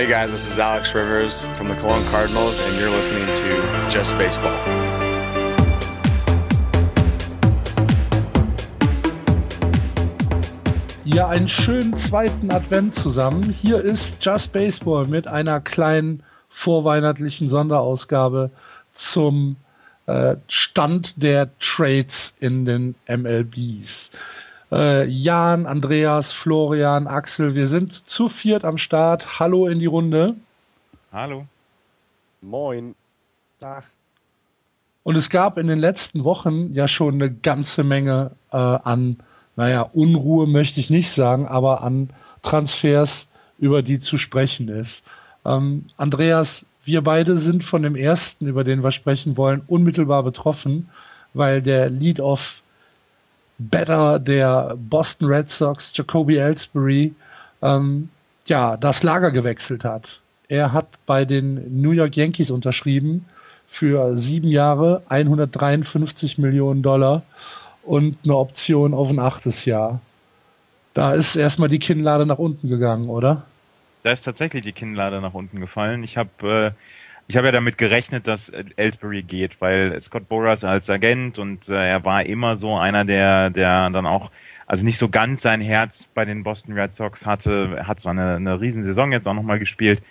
Hey guys, this is Alex Rivers from the Cologne Cardinals, and you're listening to Just Baseball. Ja, einen schönen zweiten Advent zusammen. Hier ist Just Baseball mit einer kleinen vorweihnachtlichen Sonderausgabe zum äh, Stand der Trades in den MLBs. Äh, Jan, Andreas, Florian, Axel, wir sind zu viert am Start. Hallo in die Runde. Hallo. Moin. Ach. Und es gab in den letzten Wochen ja schon eine ganze Menge äh, an naja, Unruhe möchte ich nicht sagen, aber an Transfers, über die zu sprechen ist. Ähm, Andreas, wir beide sind von dem ersten, über den wir sprechen wollen, unmittelbar betroffen, weil der Lead-Off Better der Boston Red Sox, Jacoby Ellsbury, ähm, ja, das Lager gewechselt hat. Er hat bei den New York Yankees unterschrieben für sieben Jahre 153 Millionen Dollar und eine Option auf ein achtes Jahr. Da ist erstmal die Kinnlade nach unten gegangen, oder? Da ist tatsächlich die Kinnlade nach unten gefallen. Ich habe äh, ich habe ja damit gerechnet, dass Ellsbury geht, weil Scott Boras als Agent und äh, er war immer so einer, der der dann auch also nicht so ganz sein Herz bei den Boston Red Sox hatte. Er hat zwar eine, eine Riesensaison jetzt auch nochmal gespielt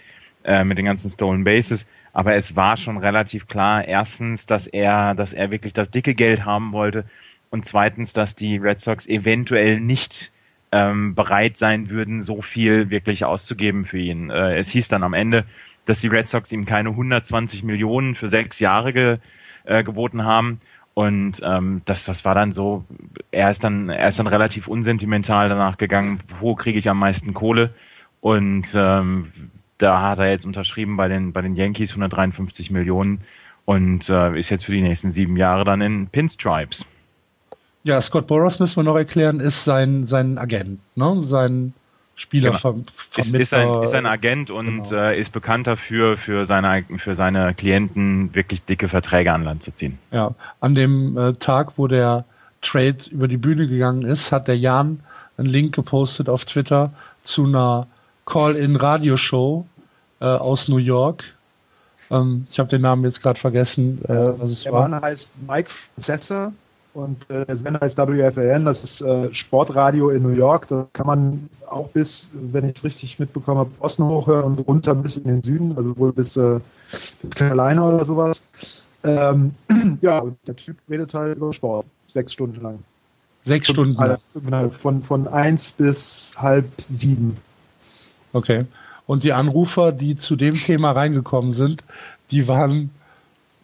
äh, mit den ganzen Stolen Bases, aber es war schon relativ klar, erstens, dass er, dass er wirklich das dicke Geld haben wollte und zweitens, dass die Red Sox eventuell nicht ähm, bereit sein würden, so viel wirklich auszugeben für ihn. Äh, es hieß dann am Ende, dass die Red Sox ihm keine 120 Millionen für sechs Jahre ge, äh, geboten haben. Und ähm, das, das war dann so, er ist dann, er ist dann relativ unsentimental danach gegangen, wo kriege ich am meisten Kohle? Und ähm, da hat er jetzt unterschrieben bei den, bei den Yankees 153 Millionen und äh, ist jetzt für die nächsten sieben Jahre dann in Pinstripes. Ja, Scott Boros müssen wir noch erklären, ist sein, sein Agent, ne? sein Spielervermittler. Genau. Ist, ist, ein, ist ein Agent und genau. äh, ist bekannt dafür, für seine, für seine Klienten wirklich dicke Verträge an Land zu ziehen. Ja, an dem äh, Tag, wo der Trade über die Bühne gegangen ist, hat der Jan einen Link gepostet auf Twitter zu einer Call-in-Radioshow äh, aus New York. Ähm, ich habe den Namen jetzt gerade vergessen, äh, was es der war. Der Mann heißt Mike Franzessa und äh, der Sender heißt WFAN, das ist äh, Sportradio in New York. Da kann man auch bis, wenn ich es richtig mitbekommen habe, Osten hochhören und runter bis in den Süden, also wohl bis, äh, bis Carolina oder sowas. Ähm, ja, der Typ redet halt über Sport, sechs Stunden lang. Sechs Stunden lang? Von, von eins bis halb sieben. Okay. Und die Anrufer, die zu dem Thema reingekommen sind, die waren,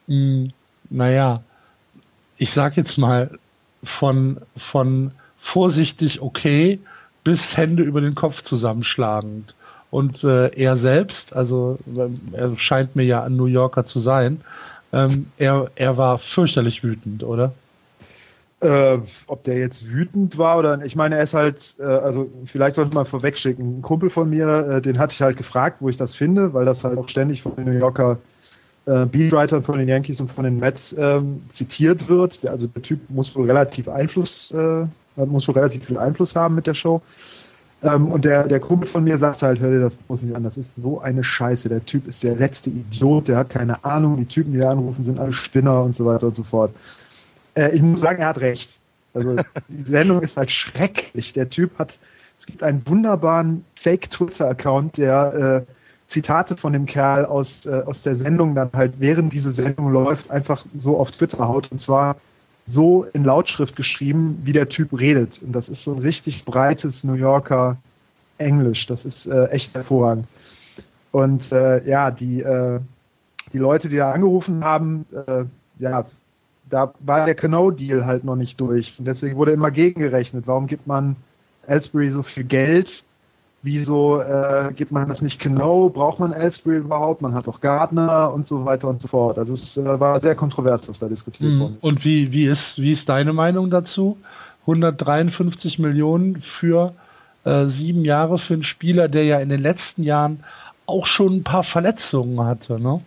mh, hm, naja, ich sag jetzt mal, von, von vorsichtig okay bis Hände über den Kopf zusammenschlagend. Und äh, er selbst, also er scheint mir ja ein New Yorker zu sein, ähm, er, er war fürchterlich wütend, oder? Äh, ob der jetzt wütend war oder ich meine, er ist halt, äh, also vielleicht sollte man vorwegschicken, ein Kumpel von mir, äh, den hatte ich halt gefragt, wo ich das finde, weil das halt auch ständig von den New Yorker äh, Beatwritern von den Yankees und von den Mets ähm, zitiert wird. Der, also der Typ muss wohl relativ Einfluss, äh, muss wohl relativ viel Einfluss haben mit der Show. Ähm, und der, der Kumpel von mir sagt halt, hör dir das muss nicht an, das ist so eine Scheiße. Der Typ ist der letzte Idiot, der hat keine Ahnung, die Typen, die da anrufen, sind alle Spinner und so weiter und so fort. Äh, ich muss sagen, er hat recht. Also die Sendung ist halt schrecklich. Der Typ hat, es gibt einen wunderbaren Fake-Twitter-Account, der äh, Zitate von dem Kerl aus, äh, aus der Sendung dann halt, während diese Sendung läuft, einfach so auf Twitter haut. Und zwar so in Lautschrift geschrieben, wie der Typ redet. Und das ist so ein richtig breites New Yorker Englisch. Das ist äh, echt hervorragend. Und äh, ja, die, äh, die Leute, die da angerufen haben, äh, ja, da war der Cano-Deal halt noch nicht durch. Und deswegen wurde immer gegengerechnet. Warum gibt man Ellsbury so viel Geld? Wieso äh, gibt man das nicht genau? Braucht man Ellsbury überhaupt? Man hat doch Gardner und so weiter und so fort. Also es äh, war sehr kontrovers, was da diskutiert mhm. wurde. Und wie, wie, ist, wie ist deine Meinung dazu? 153 Millionen für äh, sieben Jahre für einen Spieler, der ja in den letzten Jahren auch schon ein paar Verletzungen hatte, ne?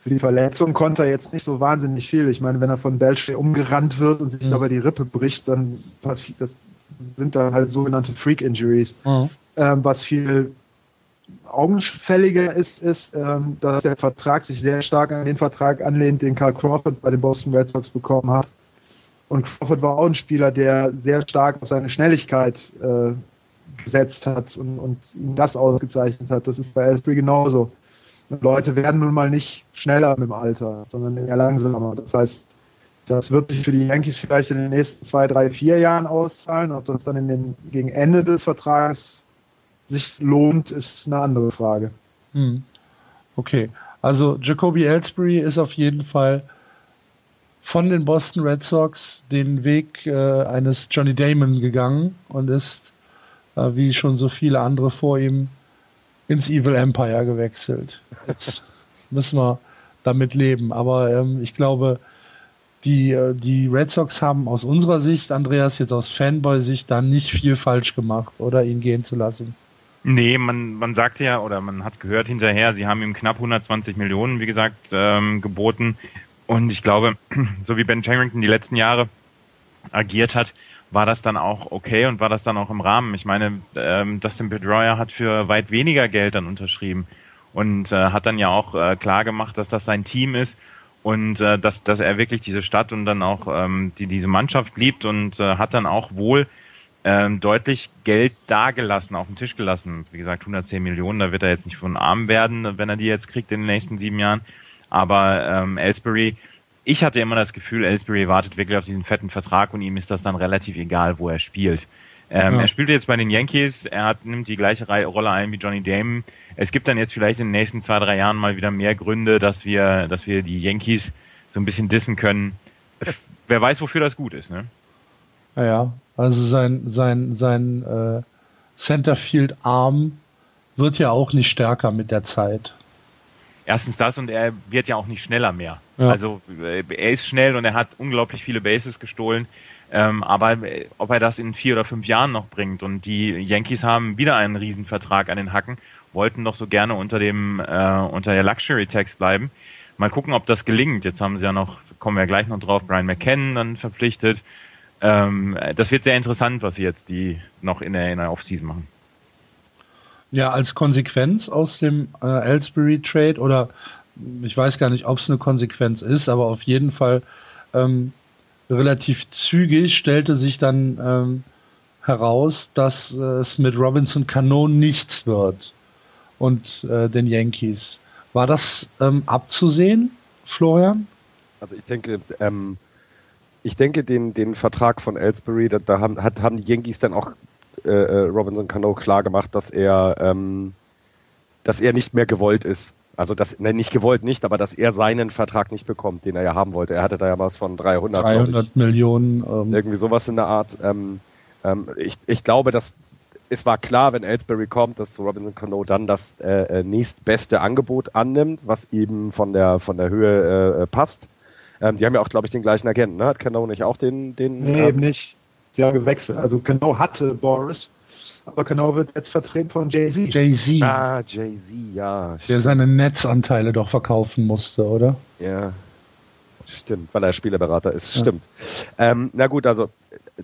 Für die Verletzung konnte er jetzt nicht so wahnsinnig viel. Ich meine, wenn er von Belcher umgerannt wird und sich mhm. aber die Rippe bricht, dann passiert das sind da halt sogenannte Freak Injuries. Mhm ähm, was viel augenfälliger ist, ist, ähm, dass der Vertrag sich sehr stark an den Vertrag anlehnt, den Carl Crawford bei den Boston Red Sox bekommen hat. Und Crawford war auch ein Spieler, der sehr stark auf seine Schnelligkeit äh, gesetzt hat und, und ihm das ausgezeichnet hat. Das ist bei Ellsbury genauso. Und Leute werden nun mal nicht schneller mit dem Alter, sondern eher langsamer. Das heißt, das wird sich für die Yankees vielleicht in den nächsten zwei, drei, vier Jahren auszahlen. Ob das dann in den, gegen Ende des Vertrages sich lohnt, ist eine andere Frage. Hm. Okay, also Jacoby Ellsbury ist auf jeden Fall von den Boston Red Sox den Weg äh, eines Johnny Damon gegangen und ist, äh, wie schon so viele andere vor ihm, ins Evil Empire gewechselt. Jetzt müssen wir damit leben. Aber ähm, ich glaube, die, äh, die Red Sox haben aus unserer Sicht, Andreas, jetzt aus Fanboy-Sicht, dann nicht viel falsch gemacht, oder ihn gehen zu lassen. Nee, man, man sagte ja, oder man hat gehört hinterher, sie haben ihm knapp 120 Millionen, wie gesagt, ähm, geboten. Und ich glaube, so wie Ben Charrington die letzten Jahre agiert hat, war das dann auch okay und war das dann auch im Rahmen. Ich meine, ähm, Dustin Pedroia hat für weit weniger Geld dann unterschrieben und äh, hat dann ja auch äh, klar gemacht, dass das sein Team ist und äh, dass, dass er wirklich diese Stadt und dann auch ähm, die, diese Mannschaft liebt und äh, hat dann auch wohl ähm, deutlich Geld dagelassen, auf den Tisch gelassen. Wie gesagt, 110 Millionen, da wird er jetzt nicht von arm werden, wenn er die jetzt kriegt in den nächsten sieben Jahren. Aber ähm, Ellsbury, ich hatte immer das Gefühl, Ellsbury wartet wirklich auf diesen fetten Vertrag und ihm ist das dann relativ egal, wo er spielt. Ähm, ja. Er spielt jetzt bei den Yankees, er hat, nimmt die gleiche Rolle ein wie Johnny Damon. Es gibt dann jetzt vielleicht in den nächsten zwei, drei Jahren mal wieder mehr Gründe, dass wir, dass wir die Yankees so ein bisschen dissen können. Wer weiß, wofür das gut ist, ne? Ja, also sein, sein, sein äh, Centerfield-Arm wird ja auch nicht stärker mit der Zeit. Erstens das und er wird ja auch nicht schneller mehr. Ja. Also äh, er ist schnell und er hat unglaublich viele Bases gestohlen. Ähm, aber äh, ob er das in vier oder fünf Jahren noch bringt und die Yankees haben wieder einen Riesenvertrag an den Hacken, wollten doch so gerne unter dem äh, unter der Luxury Tax bleiben. Mal gucken, ob das gelingt. Jetzt haben sie ja noch, kommen wir gleich noch drauf, Brian McKenna dann verpflichtet. Ähm, das wird sehr interessant, was sie jetzt die noch in der, in der Offseason machen. Ja, als Konsequenz aus dem äh, Ellsbury Trade oder ich weiß gar nicht, ob es eine Konsequenz ist, aber auf jeden Fall ähm, relativ zügig stellte sich dann ähm, heraus, dass äh, es mit Robinson Cano nichts wird und äh, den Yankees. War das ähm, abzusehen, Florian? Also ich denke, ähm, ich denke, den, den Vertrag von Ellsbury, da, da haben, hat, haben die Yankees dann auch äh, äh, Robinson Cano klar gemacht, dass er, ähm, dass er nicht mehr gewollt ist. Also das, ne, nicht gewollt nicht, aber dass er seinen Vertrag nicht bekommt, den er ja haben wollte. Er hatte da ja was von 300, 300 Millionen. Ähm. Irgendwie sowas in der Art. Ähm, ähm, ich, ich glaube, dass es war klar, wenn Ellsbury kommt, dass Robinson Cano dann das äh, äh, nächstbeste Angebot annimmt, was eben von der von der Höhe äh, passt. Ähm, die haben ja auch, glaube ich, den gleichen Agenten, ne? Hat Cano nicht auch den, den? Nee, ähm, eben nicht. Sie haben gewechselt. Also Cano hatte Boris aber Cano wird jetzt vertreten von Jay-Z. Jay-Z. Ah, Jay-Z, ja. Stimmt. Der seine Netzanteile doch verkaufen musste, oder? Ja. Stimmt, weil er Spielerberater ist. Ja. Stimmt. Ähm, na gut, also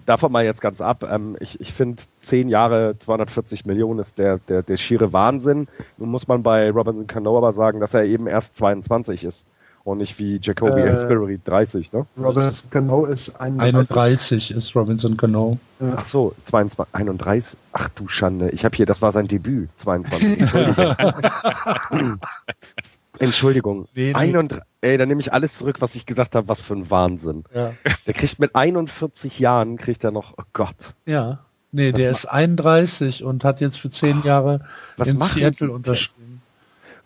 davon mal jetzt ganz ab. Ähm, ich ich finde, zehn Jahre, 240 Millionen ist der, der, der schiere Wahnsinn. Nun muss man bei Robinson Cano aber sagen, dass er eben erst 22 ist und nicht wie Jacoby äh, Ellsbury 30, ne? Robinson Cano ist 31. 31 ist Robinson Cano. Ach so, 22, 31. Ach du Schande, ich habe hier, das war sein Debüt, 22. Entschuldigung. Entschuldigung. Nee, 31, ey, dann nehme ich alles zurück, was ich gesagt habe, was für ein Wahnsinn. Ja. Der kriegt mit 41 Jahren, kriegt er noch, oh Gott. Ja. Nee, was der ist 31 und hat jetzt für 10 Jahre was in Seattle unterschrieben.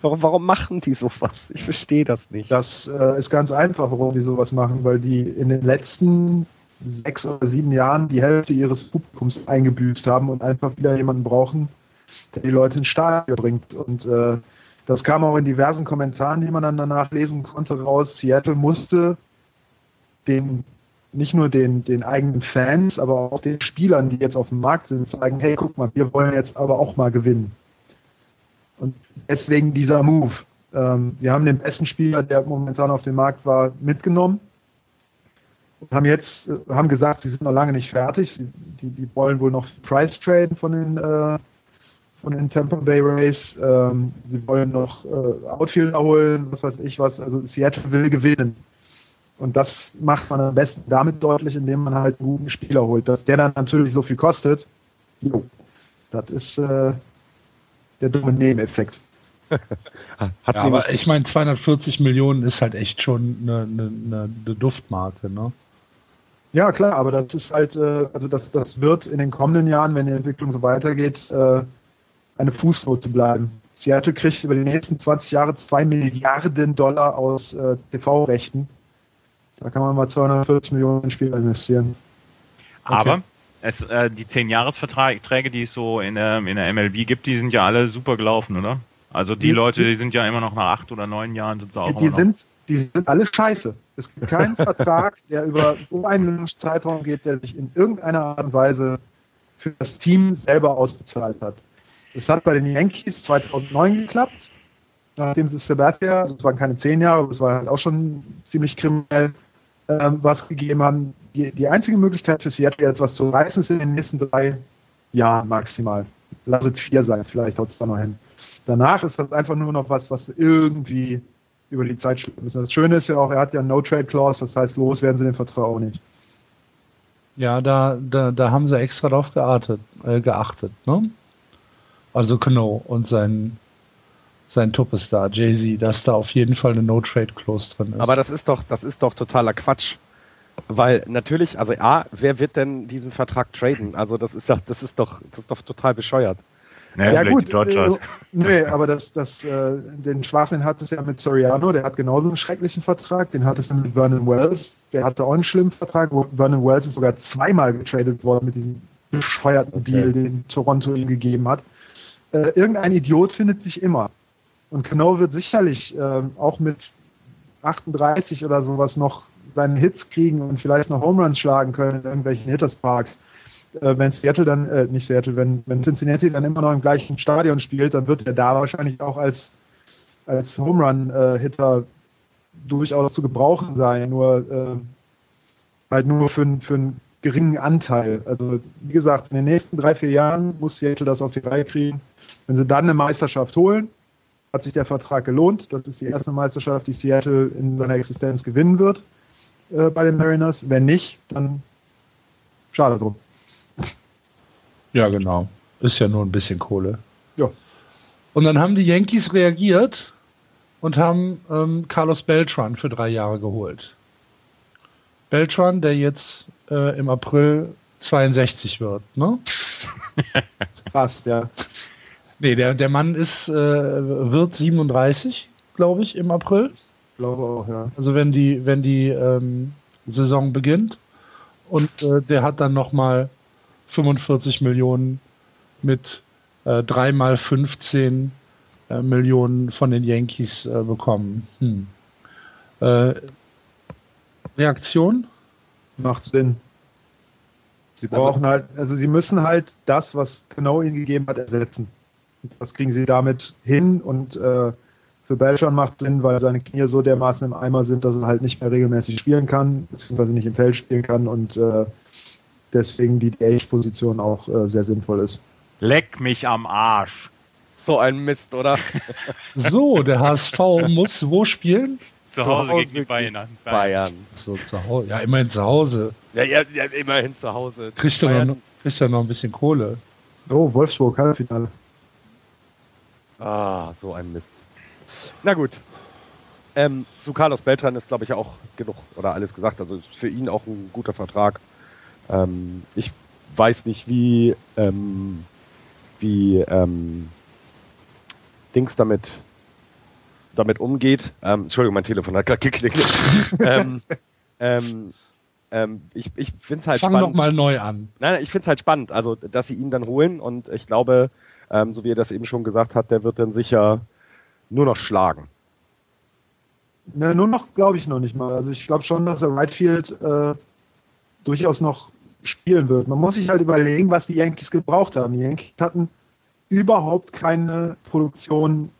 Warum, warum machen die sowas? Ich verstehe das nicht. Das äh, ist ganz einfach, warum die sowas machen, weil die in den letzten sechs oder sieben Jahren die Hälfte ihres Publikums eingebüßt haben und einfach wieder jemanden brauchen, der die Leute ins Stadion bringt. Und äh, das kam auch in diversen Kommentaren, die man dann danach lesen konnte, raus. Seattle musste den nicht nur den, den eigenen Fans, aber auch den Spielern, die jetzt auf dem Markt sind, zeigen, hey, guck mal, wir wollen jetzt aber auch mal gewinnen. Und deswegen dieser Move. Ähm, sie haben den besten Spieler, der momentan auf dem Markt war, mitgenommen und haben jetzt äh, haben gesagt, sie sind noch lange nicht fertig. Sie, die, die wollen wohl noch Price traden von den äh, von den Tampa Bay Rays. Ähm, sie wollen noch äh, Outfielder holen, was weiß ich was. Also Seattle will gewinnen. Und das macht man am besten damit deutlich, indem man halt einen guten Spieler holt. Dass der dann natürlich so viel kostet, jo, das ist äh, der dumme Nebeneffekt. ja, aber ich meine, 240 Millionen ist halt echt schon eine, eine, eine Duftmarke, ne? Ja, klar, aber das ist halt, äh, also das, das wird in den kommenden Jahren, wenn die Entwicklung so weitergeht, äh, eine Fußnote bleiben. Seattle kriegt über die nächsten 20 Jahre 2 Milliarden Dollar aus äh, TV-Rechten. Da kann man mal 240 Millionen in Spieler investieren. Okay. Aber es, äh, die 10-Jahres-Verträge, die es so in der, in der MLB gibt, die sind ja alle super gelaufen, oder? Also die, die Leute, die sind ja immer noch nach acht oder neun Jahren sind sie auch die, die sind, die sind alle scheiße. Es gibt keinen Vertrag, der über so einen Zeitraum geht, der sich in irgendeiner Art und Weise für das Team selber ausbezahlt hat. Das hat bei den Yankees 2009 geklappt, nachdem sie Sabathia, das waren keine zehn Jahre, aber es war halt auch schon ziemlich kriminell, ähm, was gegeben haben. Die, die einzige Möglichkeit für Seattle jetzt was zu reißen ist in den nächsten drei Jahren maximal. Lass es vier sein, vielleicht haut es da noch hin. Danach ist das einfach nur noch was, was irgendwie über die Zeit schlimm ist. Das Schöne ist ja auch, er hat ja No-Trade-Clause, das heißt, los werden sie den Vertrag auch nicht. Ja, da, da, da haben sie extra drauf geachtet, äh, geachtet, ne? Also Kano und sein, sein Tuppestar, Jay-Z, dass da auf jeden Fall eine No-Trade-Clause drin ist. Aber das ist doch, das ist doch totaler Quatsch. Weil natürlich, also A, wer wird denn diesen Vertrag traden? Also das ist doch, das ist doch, das ist doch total bescheuert. Nee, ja gut, äh, nee, aber das, das, äh, den Schwachsinn hat es ja mit Soriano, der hat genauso einen schrecklichen Vertrag, den hat es mit Vernon Wells, der hatte auch einen schlimmen Vertrag, wo Vernon Wells ist sogar zweimal getradet worden mit diesem bescheuerten okay. Deal, den Toronto ihm gegeben hat. Äh, irgendein Idiot findet sich immer. Und Kno wird sicherlich äh, auch mit 38 oder sowas noch seinen Hits kriegen und vielleicht noch Home Runs schlagen können in irgendwelchen Hittersparks äh, wenn Seattle dann, äh, nicht Seattle, wenn, wenn Cincinnati dann immer noch im gleichen Stadion spielt, dann wird er da wahrscheinlich auch als, als Home Run-Hitter äh, durchaus zu gebrauchen sein, nur äh, halt nur für, für einen geringen Anteil. Also wie gesagt, in den nächsten drei, vier Jahren muss Seattle das auf die Reihe kriegen. Wenn sie dann eine Meisterschaft holen, hat sich der Vertrag gelohnt. Das ist die erste Meisterschaft, die Seattle in seiner Existenz gewinnen wird äh, bei den Mariners. Wenn nicht, dann schade drum. Ja, genau. Ist ja nur ein bisschen Kohle. Ja. Und dann haben die Yankees reagiert und haben ähm, Carlos Beltran für drei Jahre geholt. Beltran, der jetzt äh, im April 62 wird, ne? Fast, ja. Nee, der, der Mann ist, äh, wird 37, glaube ich, im April. Ich glaube auch, ja. Also wenn die, wenn die ähm, Saison beginnt. Und äh, der hat dann nochmal 45 Millionen mit äh, 3 mal 15 äh, Millionen von den Yankees äh, bekommen. Hm. Äh, Reaktion? Macht Sinn. Sie also brauchen also, halt, also sie müssen halt das, was genau ihnen gegeben hat, ersetzen. Das kriegen sie damit hin und äh, für Beltran macht Sinn, weil seine Knie so dermaßen im Eimer sind, dass er halt nicht mehr regelmäßig spielen kann, beziehungsweise nicht im Feld spielen kann und äh, deswegen die DH-Position auch äh, sehr sinnvoll ist. Leck mich am Arsch. So ein Mist, oder? so, der HSV muss wo spielen? Zu, zu Hause, gegen die Bayern. Bayern. So, zu Hause. Ja, immerhin zu Hause. Ja, ja, ja immerhin zu Hause. Kriegt er noch, kriegt er noch ein bisschen Kohle. Oh, Wolfsburg, Halbfinale. Ah, so ein Mist. Na gut. Ähm, zu Carlos Beltran ist, glaube ich, auch genug oder alles gesagt. Also für ihn auch ein guter Vertrag. Ähm, ich weiß nicht, wie, ähm, wie ähm, Dings damit damit umgeht. Ähm, Entschuldigung, mein Telefon hat gerade geklingelt. ähm, ich ich finde es halt Fang spannend. Fang nochmal neu an. Nein, ich finde es halt spannend, also dass sie ihn dann holen und ich glaube, ähm, so wie er das eben schon gesagt hat, der wird dann sicher nur noch schlagen. Ne, nur noch glaube ich noch nicht mal. Also ich glaube schon, dass er Rightfield äh, durchaus noch spielen wird. Man muss sich halt überlegen, was die Yankees gebraucht haben. Die Yankees hatten überhaupt keine Produktion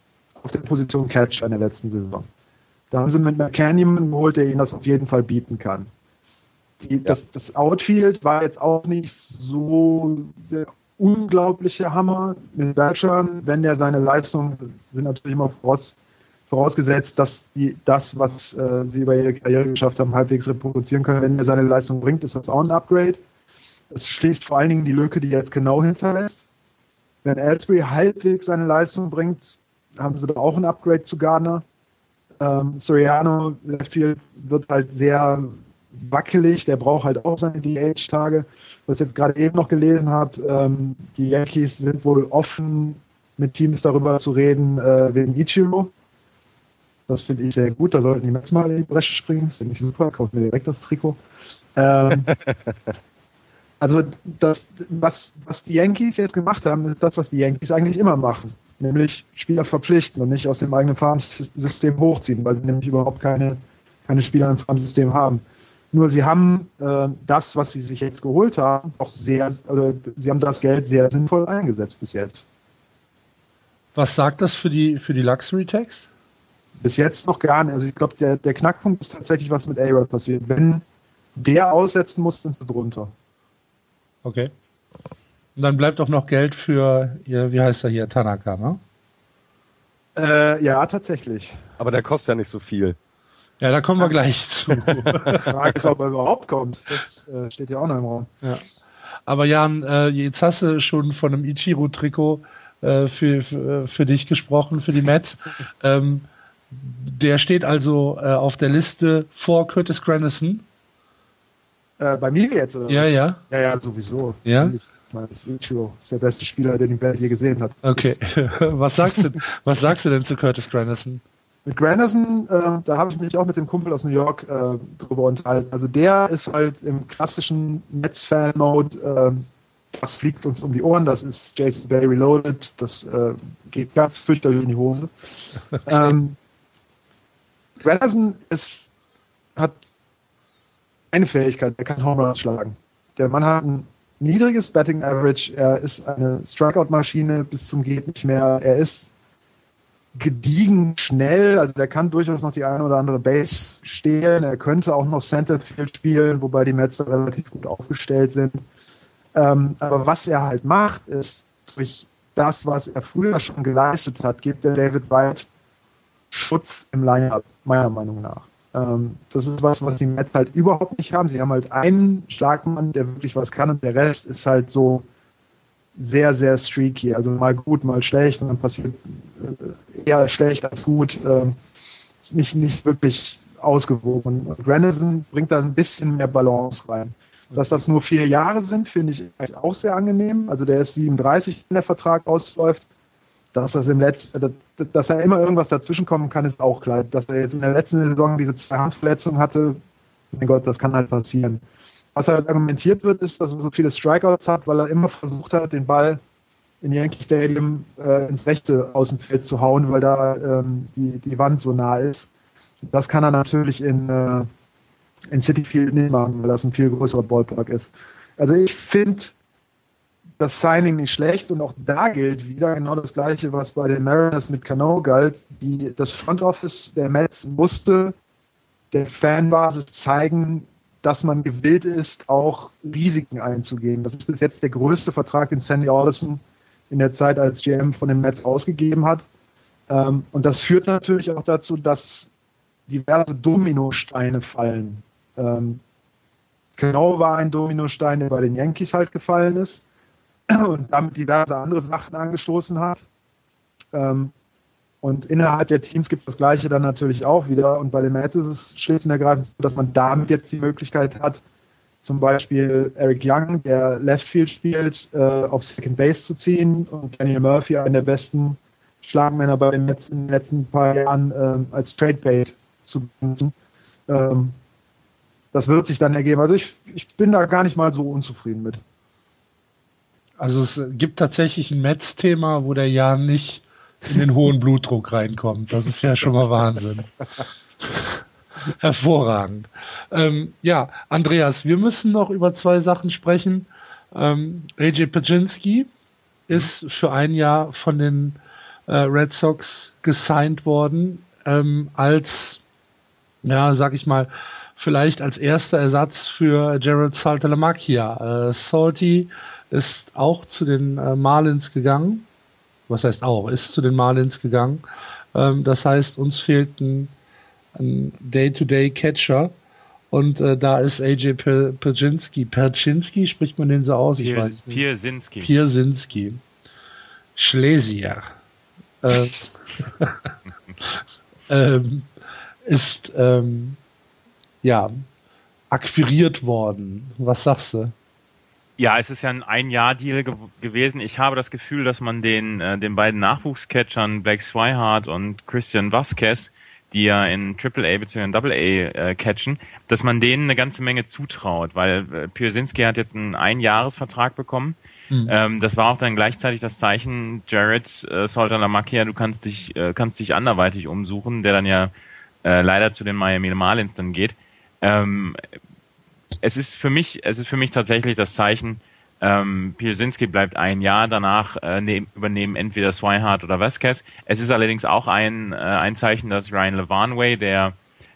auf der Position Catch in der letzten Saison. Da haben sie mit McCann jemanden geholt, der ihnen das auf jeden Fall bieten kann. Die, ja. das, das, Outfield war jetzt auch nicht so der unglaubliche Hammer mit Bertrand, wenn der seine Leistung, sind natürlich immer voraus, vorausgesetzt, dass die das, was äh, sie über ihre Karriere geschafft haben, halbwegs reproduzieren können. Wenn er seine Leistung bringt, ist das auch ein Upgrade. Es schließt vor allen Dingen die Lücke, die jetzt genau hinterlässt. Wenn Ellsbury halbwegs seine Leistung bringt, haben sie da auch ein Upgrade zu Gardner. Ähm, Soriano, Leftfield, wird halt sehr wackelig, der braucht halt auch seine DH-Tage. Was ich jetzt gerade eben noch gelesen habe, ähm, die Yankees sind wohl offen, mit Teams darüber zu reden, äh, wegen Ichiro. Das finde ich sehr gut, da sollten die Mets mal in die Bresche springen, das finde ich super, kauft mir direkt das Trikot. Ähm, also das, was, was die Yankees jetzt gemacht haben, ist das, was die Yankees eigentlich immer machen. Nämlich Spieler verpflichten und nicht aus dem eigenen Farmsystem hochziehen, weil sie nämlich überhaupt keine, keine Spieler im Farmsystem haben. Nur sie haben äh, das, was sie sich jetzt geholt haben, auch sehr, oder sie haben das Geld sehr sinnvoll eingesetzt bis jetzt. Was sagt das für die für die Luxury Tax? Bis jetzt noch gar nicht. Also ich glaube, der, der Knackpunkt ist tatsächlich, was mit A-Rod passiert. Wenn der aussetzen muss, sind sie drunter. Okay. Und dann bleibt auch noch Geld für, wie heißt er hier, Tanaka, ne? Äh, ja, tatsächlich. Aber der kostet ja nicht so viel. Ja, da kommen wir gleich zu. Die Frage ist, ob er überhaupt kommt. Das äh, steht ja auch noch im Raum. Ja. Aber Jan, äh, jetzt hast du schon von einem Ichiro-Trikot äh, für, für, für dich gesprochen, für die Mets. ähm, der steht also äh, auf der Liste vor Curtis Granison. Äh, bei mir jetzt, oder Ja, was? ja. Ja, ja, sowieso. Ja? Das ist Ichiro. Ist der beste Spieler, den die Welt je gesehen hat. Okay. Was sagst du, was sagst du denn zu Curtis Granison? Mit Granderson, äh, da habe ich mich auch mit dem Kumpel aus New York äh, drüber unterhalten. Also der ist halt im klassischen Netz-Fan-Mode, äh, das fliegt uns um die Ohren, das ist Jason Bay Reloaded, das äh, geht ganz fürchterlich in die Hose. ähm, Granderson ist, hat eine Fähigkeit, er kann Home Runs schlagen. Der Mann hat ein niedriges Betting Average, er ist eine Strikeout-Maschine bis zum geht nicht mehr, er ist gediegen schnell, also der kann durchaus noch die eine oder andere Base stehlen, er könnte auch noch Centerfield spielen, wobei die Mets relativ gut aufgestellt sind. Ähm, aber was er halt macht, ist durch das, was er früher schon geleistet hat, gibt der David Wright Schutz im Lineup, meiner Meinung nach. Ähm, das ist was, was die Mets halt überhaupt nicht haben. Sie haben halt einen Schlagmann, der wirklich was kann und der Rest ist halt so sehr, sehr streaky. Also mal gut, mal schlecht und dann passiert äh, eher schlecht als gut. Ähm, ist nicht, nicht wirklich ausgewogen. Und Granison bringt da ein bisschen mehr Balance rein. Dass das nur vier Jahre sind, finde ich auch sehr angenehm. Also der ist 37, wenn der Vertrag ausläuft. Dass das im letzten, dass er immer irgendwas dazwischen kommen kann, ist auch klar. Dass er jetzt in der letzten Saison diese zwei Handverletzungen hatte, mein Gott, das kann halt passieren. Was halt argumentiert wird, ist, dass er so viele Strikeouts hat, weil er immer versucht hat, den Ball in Yankee Stadium äh, ins rechte Außenfeld zu hauen, weil da ähm, die, die Wand so nah ist. Das kann er natürlich in, äh, in City Field nicht machen, weil das ein viel größerer Ballpark ist. Also ich finde das Signing nicht schlecht und auch da gilt wieder genau das gleiche, was bei den Mariners mit Cano galt. Die, das Front Office der Mets musste der Fanbasis zeigen, dass man gewillt ist, auch Risiken einzugehen. Das ist bis jetzt der größte Vertrag, den Sandy Alderson in der Zeit als GM von den Mets ausgegeben hat. Ähm, und das führt natürlich auch dazu, dass diverse Dominosteine fallen. Ähm, genau war ein Dominostein, der bei den Yankees halt gefallen ist und damit diverse andere Sachen angestoßen hat. Ähm, und innerhalb der Teams gibt es das Gleiche dann natürlich auch wieder. Und bei den Mets ist es schlicht und ergreifend so, dass man damit jetzt die Möglichkeit hat, zum Beispiel Eric Young, der Left Field spielt, äh, auf Second Base zu ziehen und Daniel Murphy, einen der besten Schlagmänner bei den Mets in den letzten paar Jahren, ähm, als Trade Bait zu benutzen. Ähm, das wird sich dann ergeben. Also ich, ich bin da gar nicht mal so unzufrieden mit. Also es gibt tatsächlich ein Metz-Thema, wo der Jan nicht in den hohen Blutdruck reinkommt. Das ist ja schon mal Wahnsinn. Hervorragend. Ähm, ja, Andreas, wir müssen noch über zwei Sachen sprechen. Ähm, AJ Pajinski ist für ein Jahr von den äh, Red Sox gesigned worden ähm, als, ja, sag ich mal, vielleicht als erster Ersatz für Gerald Saltalamacchia. Äh, Salty ist auch zu den äh, Marlins gegangen. Was heißt auch? Ist zu den Marlins gegangen. Ähm, das heißt, uns fehlt ein, ein Day-to-Day-Catcher. Und äh, da ist AJ Perczynski. Perczynski, spricht man den so aus? Ich Pier, weiß nicht. Piersinski. Piersinski. Schlesier. Äh, ähm, ist ähm, ja akquiriert worden. Was sagst du? Ja, es ist ja ein Ein-Jahr-Deal ge gewesen. Ich habe das Gefühl, dass man den, äh, den beiden Nachwuchscatchern Blake Swihart und Christian Vasquez, die ja in AAA bzw. AA äh, catchen, dass man denen eine ganze Menge zutraut, weil äh, Piersinski hat jetzt einen Einjahresvertrag bekommen. Mhm. Ähm, das war auch dann gleichzeitig das Zeichen, Jared äh, Soltanamakia, du kannst dich, äh, kannst dich anderweitig umsuchen, der dann ja äh, leider zu den Miami Marlins dann geht. Ähm, es ist für mich, es ist für mich tatsächlich das Zeichen, ähm, Piosinski bleibt ein Jahr, danach äh, nehm, übernehmen entweder Swihart oder Vasquez. Es ist allerdings auch ein, äh, ein Zeichen, dass Ryan Levanway, der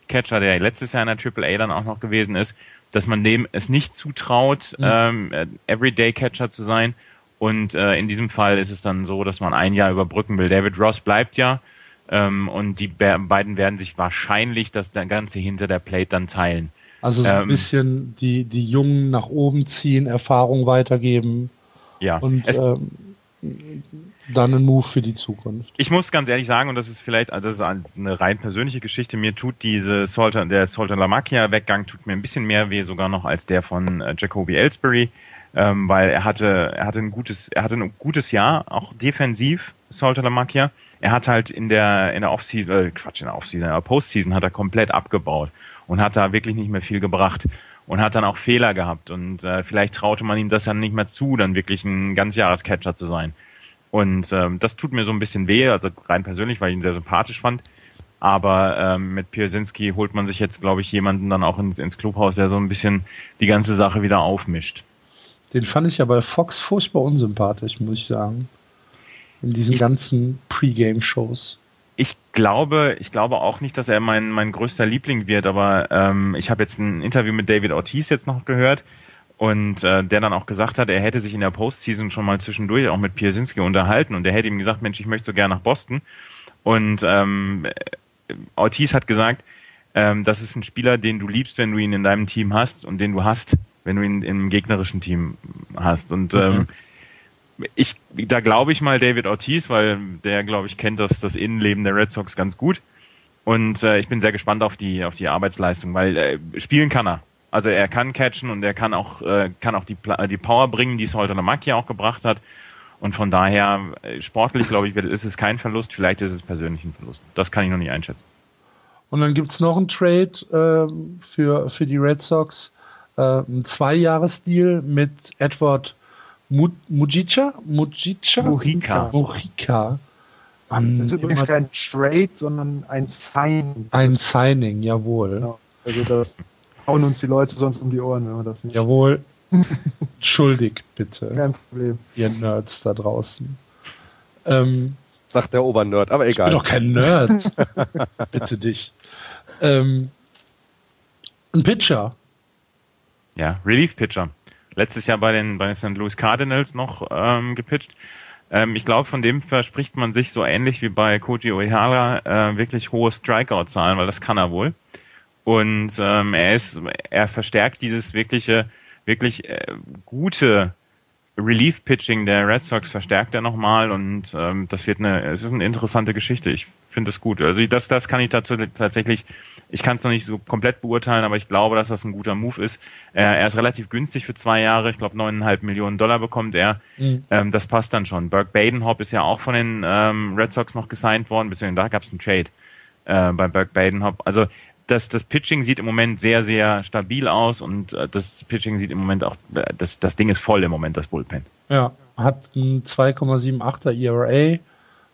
Catcher, der letztes Jahr in der AAA dann auch noch gewesen ist, dass man dem es nicht zutraut, mhm. ähm, äh, Everyday Catcher zu sein. Und äh, in diesem Fall ist es dann so, dass man ein Jahr überbrücken will. David Ross bleibt ja ähm, und die beiden werden sich wahrscheinlich das Ganze hinter der Plate dann teilen. Also so ein ähm, bisschen die, die Jungen nach oben ziehen, Erfahrung weitergeben. Ja. Und ähm, dann ein Move für die Zukunft. Ich muss ganz ehrlich sagen, und das ist vielleicht, also das ist eine rein persönliche Geschichte, mir tut diese Sultan, der Sultan Lamakia Weggang tut mir ein bisschen mehr weh sogar noch als der von äh, Jacoby Ellsbury, ähm, weil er hatte, er hatte ein gutes, er hatte ein gutes Jahr, auch defensiv, Sultan Lamakia. Er hat halt in der, in der Offseason, äh, Quatsch, in der Offseason, in der Postseason hat er komplett abgebaut und hat da wirklich nicht mehr viel gebracht und hat dann auch Fehler gehabt und äh, vielleicht traute man ihm das dann nicht mehr zu, dann wirklich ein Ganzjahrescatcher zu sein. Und ähm, das tut mir so ein bisschen weh, also rein persönlich, weil ich ihn sehr sympathisch fand. Aber ähm, mit Piersinski holt man sich jetzt, glaube ich, jemanden dann auch ins, ins Clubhaus, der so ein bisschen die ganze Sache wieder aufmischt. Den fand ich ja bei Fox furchtbar unsympathisch, muss ich sagen. In diesen ich, ganzen Pre-Game-Shows ich glaube, ich glaube auch nicht, dass er mein, mein größter Liebling wird, aber ähm, ich habe jetzt ein Interview mit David Ortiz jetzt noch gehört und äh, der dann auch gesagt hat, er hätte sich in der Postseason schon mal zwischendurch auch mit Piersinski unterhalten und er hätte ihm gesagt, Mensch, ich möchte so gerne nach Boston. Und ähm, Ortiz hat gesagt, ähm, das ist ein Spieler, den du liebst, wenn du ihn in deinem Team hast und den du hast, wenn du ihn im gegnerischen Team hast. Und ähm, mhm ich, da glaube ich mal David Ortiz, weil der, glaube ich, kennt das, das Innenleben der Red Sox ganz gut. Und äh, ich bin sehr gespannt auf die, auf die Arbeitsleistung, weil äh, spielen kann er. Also er kann catchen und er kann auch, äh, kann auch die, die Power bringen, die es heute Maki auch gebracht hat. Und von daher, äh, sportlich, glaube ich, ist es kein Verlust, vielleicht ist es persönlich ein Verlust. Das kann ich noch nicht einschätzen. Und dann gibt's noch einen Trade äh, für, für die Red Sox, äh, ein Zweijahresdeal mit Edward Mujica? Mujica? Mujica. Mujica. Mann, das ist übrigens kein Trade, sondern ein Signing. Ein Signing, jawohl. Genau. Also das hauen uns die Leute sonst um die Ohren, wenn wir das nicht. Jawohl. Schuldig, bitte. Kein Problem. Ihr Nerds da draußen. Ähm, Sagt der Obernerd, aber egal. Ich bin doch kein Nerd. bitte dich. Ähm, ein Pitcher. Ja, Relief Pitcher letztes Jahr bei den, bei den St. Louis Cardinals noch ähm, gepitcht. Ähm, ich glaube, von dem verspricht man sich so ähnlich wie bei Koji Uehara äh, wirklich hohe Strikeout-Zahlen, weil das kann er wohl. Und ähm, er ist, er verstärkt dieses wirkliche, wirklich äh, gute Relief-Pitching der Red Sox verstärkt er nochmal und ähm, das wird eine, es ist eine interessante Geschichte. Ich finde es gut. Also das, das kann ich dazu tatsächlich, ich kann es noch nicht so komplett beurteilen, aber ich glaube, dass das ein guter Move ist. Äh, er ist relativ günstig für zwei Jahre, ich glaube neuneinhalb Millionen Dollar bekommt er. Mhm. Ähm, das passt dann schon. Burke Badenhop ist ja auch von den ähm, Red Sox noch gesigned worden, beziehungsweise da gab es einen Trade äh, bei Burke Badenhop. Also das, das Pitching sieht im Moment sehr, sehr stabil aus und äh, das Pitching sieht im Moment auch, äh, das, das Ding ist voll im Moment, das Bullpen. Ja, hat ein 2,78er ERA,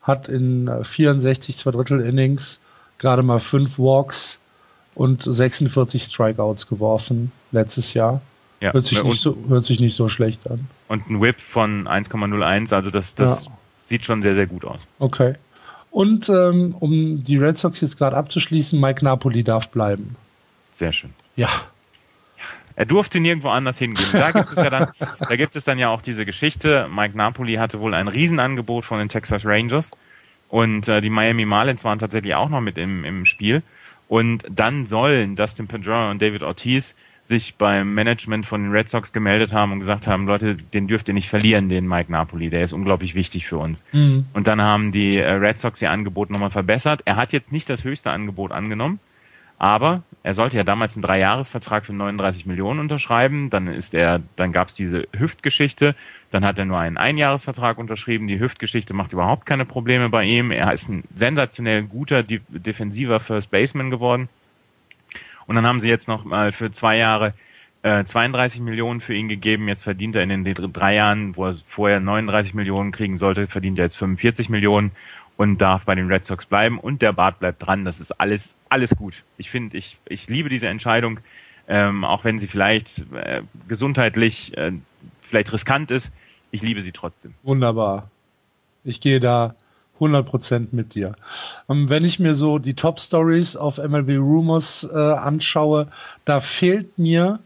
hat in 64 zwei Drittel Innings gerade mal fünf Walks und 46 Strikeouts geworfen letztes Jahr. Ja, hört, sich nicht so, hört sich nicht so schlecht an. Und ein Whip von 1,01, also das, das ja. sieht schon sehr, sehr gut aus. Okay. Und ähm, um die Red Sox jetzt gerade abzuschließen, Mike Napoli darf bleiben. Sehr schön. Ja. Er durfte nirgendwo anders hingehen. Da gibt es ja dann, da gibt es dann ja auch diese Geschichte. Mike Napoli hatte wohl ein Riesenangebot von den Texas Rangers und äh, die Miami Marlins waren tatsächlich auch noch mit im, im Spiel. Und dann sollen Dustin Pedroia und David Ortiz sich beim Management von den Red Sox gemeldet haben und gesagt haben, Leute, den dürft ihr nicht verlieren, den Mike Napoli, der ist unglaublich wichtig für uns. Mhm. Und dann haben die äh, Red Sox ihr Angebot nochmal verbessert. Er hat jetzt nicht das höchste Angebot angenommen, aber er sollte ja damals einen Dreijahresvertrag für 39 Millionen unterschreiben. Dann ist er, dann gab es diese Hüftgeschichte. Dann hat er nur einen Einjahresvertrag unterschrieben. Die Hüftgeschichte macht überhaupt keine Probleme bei ihm. Er ist ein sensationell guter defensiver First Baseman geworden. Und dann haben sie jetzt noch mal für zwei Jahre äh, 32 Millionen für ihn gegeben. Jetzt verdient er in den drei Jahren, wo er vorher 39 Millionen kriegen sollte, verdient er jetzt 45 Millionen und darf bei den Red Sox bleiben. Und der Bart bleibt dran. Das ist alles, alles gut. Ich finde, ich, ich liebe diese Entscheidung, ähm, auch wenn sie vielleicht äh, gesundheitlich äh, vielleicht riskant ist. Ich liebe sie trotzdem. Wunderbar. Ich gehe da 100% mit dir. Und wenn ich mir so die Top Stories auf MLB Rumors äh, anschaue, da fehlt mir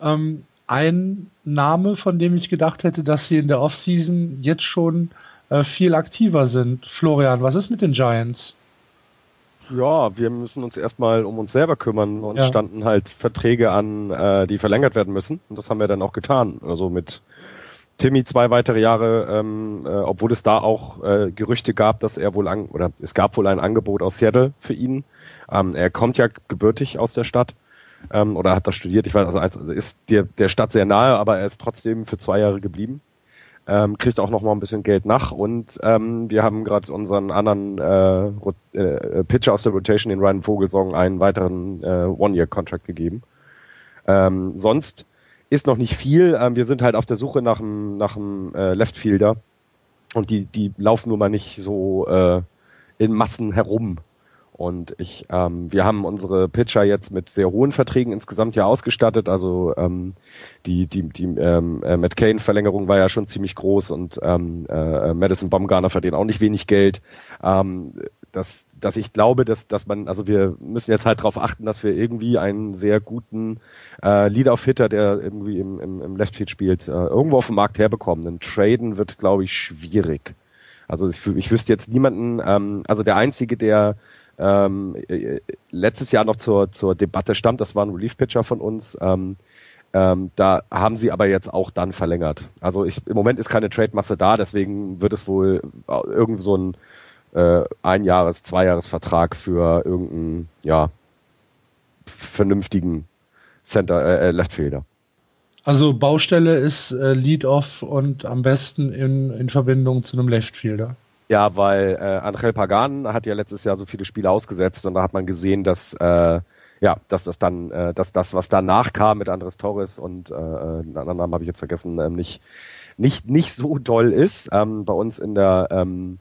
ähm, ein Name, von dem ich gedacht hätte, dass sie in der Offseason jetzt schon äh, viel aktiver sind. Florian, was ist mit den Giants? Ja, wir müssen uns erstmal um uns selber kümmern. Uns ja. standen halt Verträge an, äh, die verlängert werden müssen. Und das haben wir dann auch getan. Also mit Timmy zwei weitere Jahre, ähm, äh, obwohl es da auch äh, Gerüchte gab, dass er wohl an, oder es gab wohl ein Angebot aus Seattle für ihn. Ähm, er kommt ja gebürtig aus der Stadt ähm, oder hat da studiert. Ich weiß, also, also ist der, der Stadt sehr nahe, aber er ist trotzdem für zwei Jahre geblieben. Ähm, kriegt auch noch mal ein bisschen Geld nach und ähm, wir haben gerade unseren anderen äh, äh, Pitcher aus der Rotation, den Ryan Vogelsong, einen weiteren äh, One-Year-Contract gegeben. Ähm, sonst ist noch nicht viel. Ähm, wir sind halt auf der Suche nach einem nach äh, Leftfielder und die die laufen nun mal nicht so äh, in Massen herum. Und ich, ähm, wir haben unsere Pitcher jetzt mit sehr hohen Verträgen insgesamt ja ausgestattet. Also ähm, die die die ähm, äh, Matt Kane Verlängerung war ja schon ziemlich groß und ähm, äh, Madison Baumgartner verdient auch nicht wenig Geld. Ähm, das dass ich glaube, dass, dass man, also wir müssen jetzt halt darauf achten, dass wir irgendwie einen sehr guten äh, Lead-Off-Hitter, der irgendwie im, im, im Left Field spielt, äh, irgendwo auf dem Markt herbekommen. Denn Traden wird, glaube ich, schwierig. Also ich, ich wüsste jetzt niemanden, ähm, also der einzige, der ähm, äh, letztes Jahr noch zur, zur Debatte stand, das war ein Relief-Pitcher von uns, ähm, ähm, da haben sie aber jetzt auch dann verlängert. Also ich, im Moment ist keine Trade-Masse da, deswegen wird es wohl irgend so ein äh, ein Jahres, zwei Jahres Vertrag für irgendeinen, ja, vernünftigen Center, äh, äh Leftfielder. Also Baustelle ist äh, Lead-Off und am besten in, in Verbindung zu einem Leftfielder. Ja, weil äh, Angel Pagan hat ja letztes Jahr so viele Spiele ausgesetzt und da hat man gesehen, dass äh, ja, dass das dann, äh, dass das, was danach kam mit Andres Torres und äh, äh einen anderen Namen habe ich jetzt vergessen, ähm, nicht nicht nicht so doll ist. Ähm, bei uns in der ähm,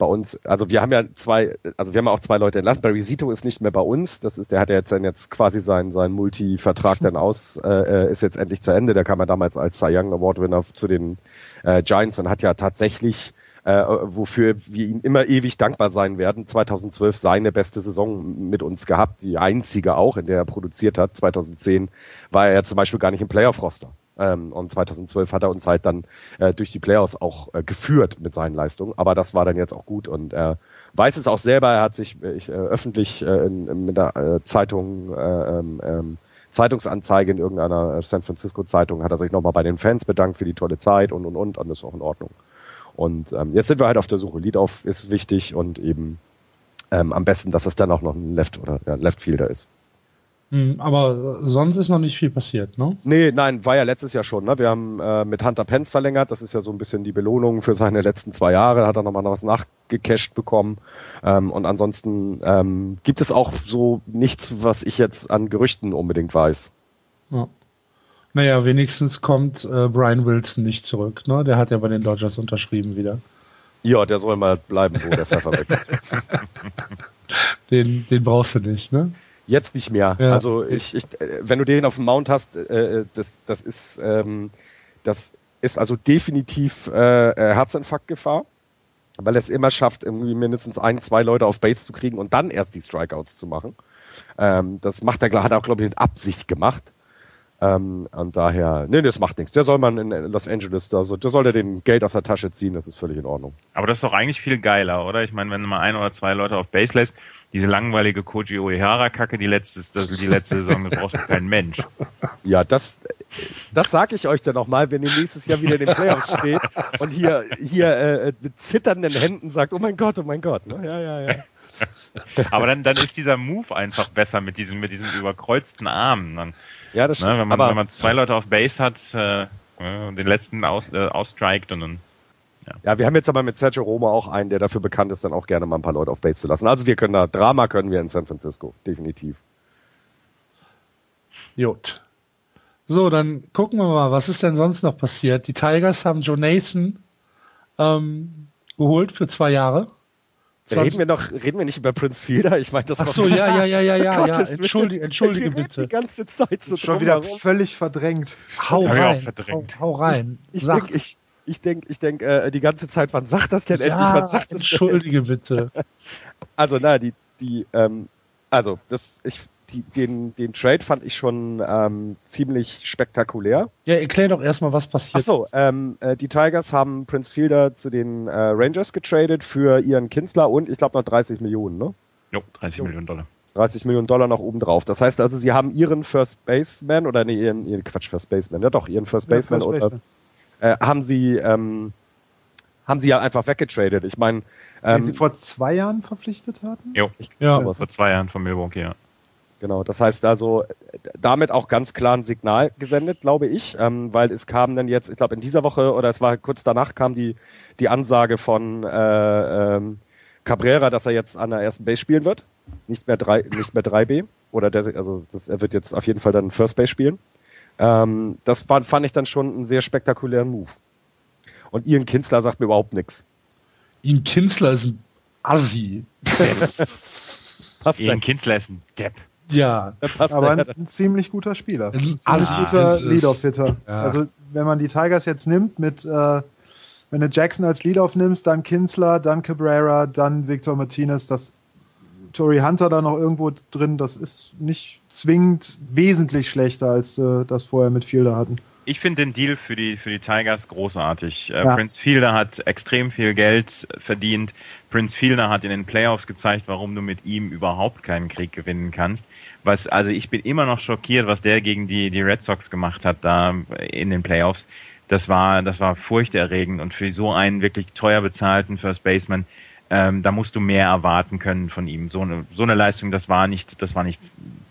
bei uns, also wir haben ja zwei, also wir haben auch zwei Leute entlassen. Barry Zito ist nicht mehr bei uns. Das ist, der hat ja jetzt dann jetzt quasi seinen seinen Multi-Vertrag dann aus, äh, ist jetzt endlich zu Ende. Der kam ja damals als Cy Young Award Winner zu den äh, Giants und hat ja tatsächlich äh, wofür wir ihm immer ewig dankbar sein werden. 2012 seine beste Saison mit uns gehabt, die einzige auch, in der er produziert hat. 2010 war er zum Beispiel gar nicht im Playoff-Roster. Ähm, und 2012 hat er uns halt dann äh, durch die Playoffs auch äh, geführt mit seinen Leistungen. Aber das war dann jetzt auch gut und er weiß es auch selber. Er hat sich äh, ich, äh, öffentlich äh, in, in, mit der äh, Zeitung äh, ähm, ähm, Zeitungsanzeige in irgendeiner San Francisco Zeitung hat er sich nochmal bei den Fans bedankt für die tolle Zeit und und und und das ist auch in Ordnung. Und ähm, jetzt sind wir halt auf der Suche. Lead auf ist wichtig und eben ähm, am besten, dass es dann auch noch ein Left oder ja, Left Fielder ist. Hm, aber sonst ist noch nicht viel passiert, ne? Nee, nein, war ja letztes Jahr schon. Ne? Wir haben äh, mit Hunter Pence verlängert. Das ist ja so ein bisschen die Belohnung für seine letzten zwei Jahre. Hat er nochmal was nachgecasht bekommen. Ähm, und ansonsten ähm, gibt es auch so nichts, was ich jetzt an Gerüchten unbedingt weiß. Ja. Naja, wenigstens kommt äh, Brian Wilson nicht zurück. Ne? Der hat ja bei den Dodgers unterschrieben wieder. Ja, der soll mal bleiben, wo der Pfeffer wächst. den, den brauchst du nicht, ne? Jetzt nicht mehr. Ja. Also ich, ich, wenn du den auf dem Mount hast, äh, das, das ist, ähm, das ist also definitiv äh, äh, Herzinfarktgefahr, weil er es immer schafft, irgendwie mindestens ein, zwei Leute auf Base zu kriegen und dann erst die Strikeouts zu machen. Ähm, das macht er, hat er auch glaube ich mit Absicht gemacht. Ähm, und daher, nee, das macht nichts. Der soll man in Los Angeles, also der soll er den Geld aus der Tasche ziehen, das ist völlig in Ordnung. Aber das ist doch eigentlich viel geiler, oder? Ich meine, wenn du mal ein oder zwei Leute auf Base lässt, diese langweilige Koji Uehara-Kacke, die letzte, das, die letzte Saison, das braucht kein Mensch. Ja, das, das sag ich euch dann auch mal, wenn ihr nächstes Jahr wieder in den Playoffs steht und hier, hier äh, mit zitternden Händen sagt, oh mein Gott, oh mein Gott. Ne? Ja, ja, ja. Aber dann, dann ist dieser Move einfach besser mit diesem, mit diesem überkreuzten Arm. Dann, ja, das ne, stimmt. wenn, man, aber, wenn man zwei Leute auf Base hat äh, und den letzten aus, äh, ausstrikt und dann. Ja. ja, wir haben jetzt aber mit Sergio Roma auch einen, der dafür bekannt ist, dann auch gerne mal ein paar Leute auf Base zu lassen. Also wir können da, Drama können wir in San Francisco, definitiv. Gut. So, dann gucken wir mal, was ist denn sonst noch passiert? Die Tigers haben Joe Nathan ähm, geholt für zwei Jahre. Reden wir noch, reden wir nicht über Prince Fielder? Ich meine, das Ach so, ja, ja, ja, ja, ja, ja. Entschuldige, entschuldige bitte. Die ganze Zeit so Schon wieder rum. völlig verdrängt. Hau rein, hau, verdrängt. hau rein. Ich denke, ich, ich denke, ich denke, äh, die ganze Zeit, wann sagt das denn endlich? ja, Wann sagt das denn entschuldige bitte. Also, na, die, die, ähm, also, das, ich, die, den, den Trade fand ich schon ähm, ziemlich spektakulär. Ja, erklär doch erstmal, was Ach passiert. so, ähm, äh, die Tigers haben Prince Fielder zu den äh, Rangers getradet für ihren Kinsler und ich glaube noch 30 Millionen, ne? Jo, 30 Millionen Dollar. 30 Millionen Dollar noch oben drauf. Das heißt also, sie haben ihren First Baseman oder nee, ihren, ihren Quatsch, First Baseman, ja doch, ihren First Ja, Baseman First oder, Baseman. äh, haben sie ähm, haben sie ja einfach weggetradet. Ich meine, Den ähm, sie vor zwei Jahren verpflichtet hatten? Jo, Ja, vor zwei Jahren von Milwaukee, ja. Genau, das heißt also damit auch ganz klar ein Signal gesendet, glaube ich, ähm, weil es kam dann jetzt, ich glaube in dieser Woche oder es war kurz danach kam die die Ansage von äh, ähm, Cabrera, dass er jetzt an der ersten Base spielen wird, nicht mehr drei, nicht mehr 3B oder der, also das, er wird jetzt auf jeden Fall dann First Base spielen. Ähm, das fand, fand ich dann schon einen sehr spektakulären Move. Und Ian Kinsler sagt mir überhaupt nichts. Ian Kinsler ist ein Assi. Passt Ian Kinsler ist ein Depp. Ja, Aber ein, ein ziemlich guter Spieler. Ein ziemlich Assi guter. Lead-Off-Hitter. Ja. Also wenn man die Tigers jetzt nimmt mit äh, wenn du Jackson als Lead-Off nimmst, dann Kinsler, dann Cabrera, dann Victor Martinez, das Tory Hunter da noch irgendwo drin, das ist nicht zwingend wesentlich schlechter, als äh, das vorher mit Fielder hatten. Ich finde den Deal für die, für die Tigers großartig. Äh, Ja. Prince Fielder hat extrem viel Geld verdient. Prince Fielder hat in den Playoffs gezeigt, warum du mit ihm überhaupt keinen Krieg gewinnen kannst. Was, also ich bin immer noch schockiert, was der gegen die, die Red Sox gemacht hat da in den Playoffs. Das war, das war furchterregend und für so einen wirklich teuer bezahlten First Baseman, ähm, da musst du mehr erwarten können von ihm. So eine, so eine Leistung, das war nicht, das war nicht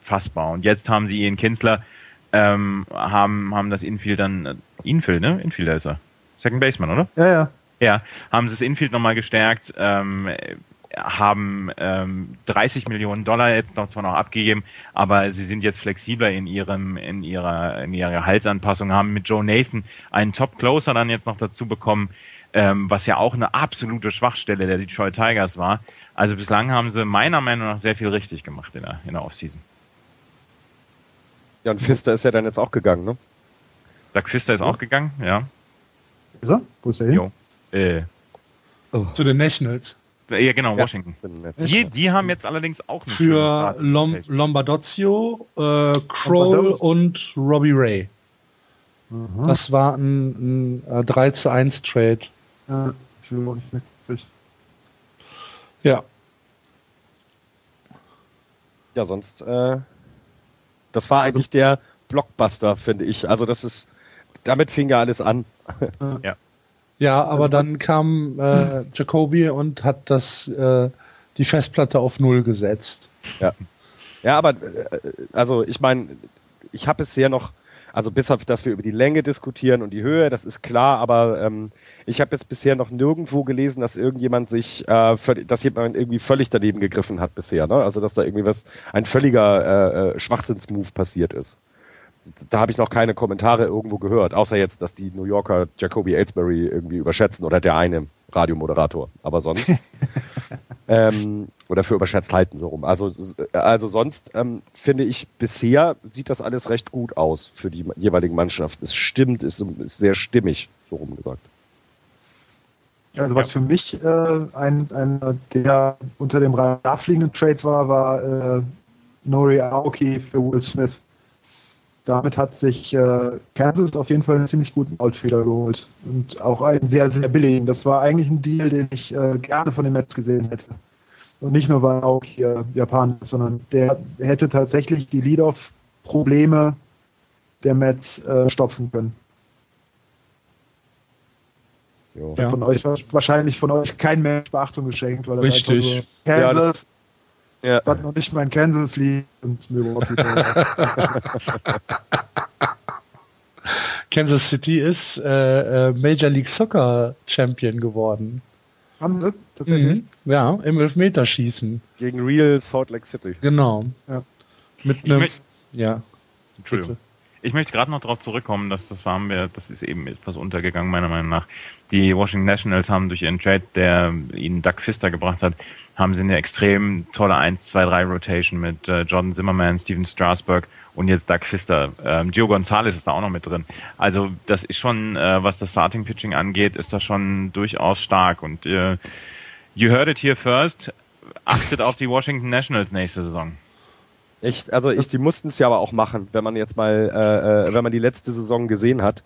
fassbar. Und jetzt haben sie Ian Kinsler, ähm, haben, haben das Infield dann, äh, Infield, ne? Infielder ist er. Second Baseman, oder? Ja, ja. Ja, haben sie das Infield nochmal gestärkt, ähm, äh, haben ähm, 30 Millionen Dollar jetzt noch zwar noch abgegeben, aber sie sind jetzt flexibler in ihrem in ihrer in ihrer Gehaltsanpassung, haben mit Joe Nathan einen Top Closer dann jetzt noch dazu bekommen, ähm, was ja auch eine absolute Schwachstelle der Detroit Tigers war. Also bislang haben sie meiner Meinung nach sehr viel richtig gemacht in der in der Offseason. Ja, und Pfister ist ja dann jetzt auch gegangen, ne? Doug Pfister ist auch gegangen, ja. Ist er? Wo ist er hin? Jo. Äh, zu den Nationals. ja, genau, Ja. Washington. Nett. Die, die haben jetzt allerdings auch eine Für Lom Lombardozio, äh, Kroll Lombardozio. und Robbie Ray. Mhm. Das war ein, ein äh, 3 zu 1 Trade. Ja. Ja. Ja, sonst, äh, das war eigentlich der Blockbuster, finde ich. Also das ist, damit fing ja alles an. Ja, aber dann kam äh, Jacoby und hat das äh, die Festplatte auf Null gesetzt. Ja, aber äh, also ich meine, ich habe bisher noch, also bis auf, dass wir über die Länge diskutieren und die Höhe, das ist klar, aber ähm, ich habe jetzt bisher noch nirgendwo gelesen, dass irgendjemand sich, äh, völlig- dass jemand irgendwie völlig daneben gegriffen hat bisher, ne? Also dass da irgendwie was, ein völliger äh, äh, Schwachsinnsmove passiert ist. Da habe ich noch keine Kommentare irgendwo gehört, außer jetzt, dass die New Yorker Jacoby Ellsbury irgendwie überschätzen oder der eine Radiomoderator. Aber sonst ähm, oder für überschätzt halten so rum. Also also sonst ähm, finde ich bisher sieht das alles recht gut aus für die jeweiligen Mannschaften. Es stimmt, ist, ist sehr stimmig so rum gesagt. Also was für mich äh, ein, ein der unter dem Radar fliegenden Trades war, war äh, Nori Aoki für Will Smith. Damit hat sich äh, Kansas auf jeden Fall einen ziemlich guten Outfielder geholt. Und auch einen sehr, sehr billigen. Das war eigentlich ein Deal, den ich äh, gerne von den Mets gesehen hätte. Und nicht nur, weil auch hier Japan ist, sondern der hätte tatsächlich die Lead-Off-Probleme der Mets äh, stopfen können. Ja. Von euch wahrscheinlich von euch kein Mensch Beachtung geschenkt, weil das Richtig. einfach nur Kansas, ja, was noch nicht mal in Kansas liegt und Milwaukee. Kansas City ist äh, äh, Major League Soccer Champion geworden. Haben sie tatsächlich? Mhm. Ja, im Elfmeterschießen. Gegen Real Salt Lake City. Genau. Ja. Mit einem. Ja. Entschuldigung. Bitte. Ich möchte gerade noch darauf zurückkommen, dass das haben wir, das ist eben etwas untergegangen meiner Meinung nach. Die Washington Nationals haben durch ihren Trade, der ihnen Doug Pfister gebracht hat, haben sie eine extrem tolle 1, 2, 3 Rotation mit äh, Jordan Zimmerman, Steven Strasberg und jetzt Doug Pfister. Ähm, Gio Gonzalez ist da auch noch mit drin. Also das ist schon, äh, was das Starting Pitching angeht, ist das schon durchaus stark. Und äh, you heard it here first. Achtet auf die Washington Nationals nächste Saison. Ich, also ich, die mussten es ja aber auch machen, wenn man jetzt mal, äh, äh, wenn man die letzte Saison gesehen hat,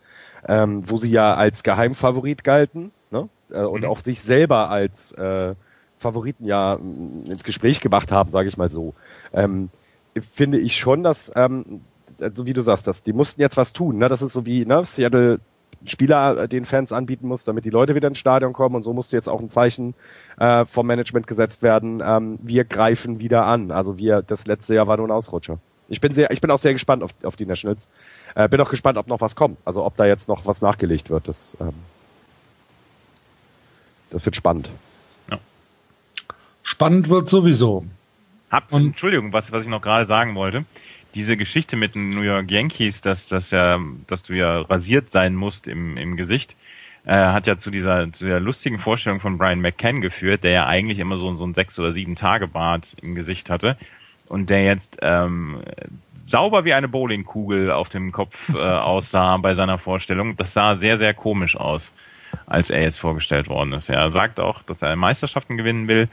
ähm, wo sie ja als Geheimfavorit galten ne? äh, und mhm. auch sich selber als äh, Favoriten ja ins Gespräch gebracht haben, sage ich mal so. Ähm, finde ich schon, dass, ähm, so wie du sagst, dass die mussten jetzt was tun. Ne? Das ist so wie ne? Seattle Spieler äh, den Fans anbieten muss, damit die Leute wieder ins Stadion kommen. Und so musste jetzt auch ein Zeichen äh, vom Management gesetzt werden. Ähm, wir greifen wieder an. Also wir, das letzte Jahr war nur ein Ausrutscher. Ich bin sehr, ich bin auch sehr gespannt auf, auf die Nationals. Äh, bin auch gespannt, ob noch was kommt. Also ob da jetzt noch was nachgelegt wird. Das, ähm, das wird spannend. Ja. Spannend wird sowieso. Hab, Und, Entschuldigung, was, was ich noch gerade sagen wollte diese Geschichte mit den New York Yankees, dass, dass, ja, dass du ja rasiert sein musst im, im Gesicht, äh, hat ja zu dieser, zu der lustigen Vorstellung von Brian McCann geführt, der ja eigentlich immer so, so ein sechs oder sieben Tage Bart im Gesicht hatte und der jetzt ähm, sauber wie eine Bowlingkugel auf dem Kopf äh, aussah bei seiner Vorstellung. Das sah sehr, sehr komisch aus, als er jetzt vorgestellt worden ist. Er sagt auch, dass er Meisterschaften gewinnen will,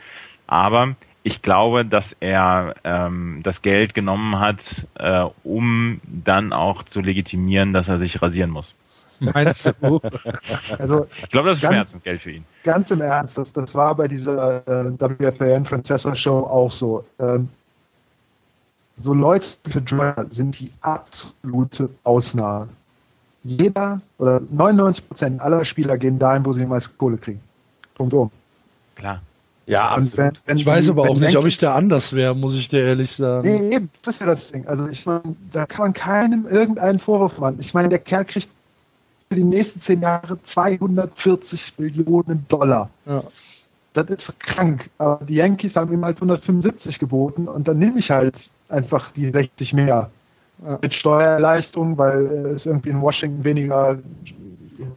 aber ich glaube, dass er ähm, das Geld genommen hat, äh, um dann auch zu legitimieren, dass er sich rasieren muss. Meinst du? also, ich glaube, das ist ganz, Schmerzensgeld für ihn. Ganz im Ernst, das, das war bei dieser äh, WFAN Francesa Show auch so. Ähm, so Leute für Joyer sind die absolute Ausnahme. Jeder oder 99 Prozent aller Spieler gehen dahin, wo sie die meiste Kohle kriegen. Punkt um. Klar. Ja, wenn, wenn ich weiß aber auch nicht, ob ich da anders wäre, muss ich dir ehrlich sagen. Nee, eben, das ist ja das Ding. Also ich meine, da kann man keinem irgendeinen Vorwurf machen. Ich meine, der Kerl kriegt für die nächsten zehn Jahre 240 Millionen Dollar. Ja. Das ist krank. Aber die Yankees haben ihm halt 175 geboten und dann nehme ich halt einfach die 60 mehr. Ja. Mit Steuerleistung, weil es irgendwie in Washington weniger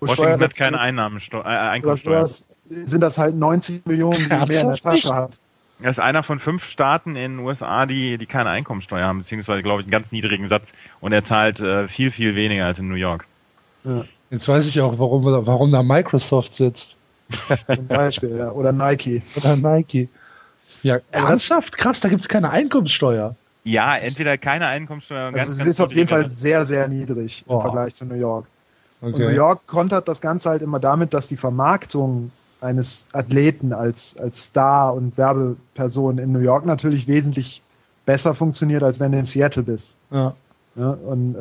Washington hat keine Einnahmensteuer, äh, Einkommensteuer sind das halt 90 Millionen, die mehr in der Tasche hat. Er ist einer von fünf Staaten in den USA, die, die keine Einkommensteuer haben, beziehungsweise, glaube ich, einen ganz niedrigen Satz. Und er zahlt äh, viel, viel weniger als in New York. Ja. Jetzt weiß ich auch, warum, warum da Microsoft sitzt. Zum Beispiel, ja. Oder Nike. Oder Nike. Ja, ernsthaft? Krass, da gibt's keine Einkommenssteuer. Ja, entweder keine Einkommenssteuer. Also ganz, sie ist auf jeden Fall sehr, sehr niedrig im Vergleich zu New York. Okay. Und New York kontert das Ganze halt immer damit, dass die Vermarktung eines Athleten als, als Star und Werbeperson in New York natürlich wesentlich besser funktioniert, als wenn du in Seattle bist. Ja. ja und äh,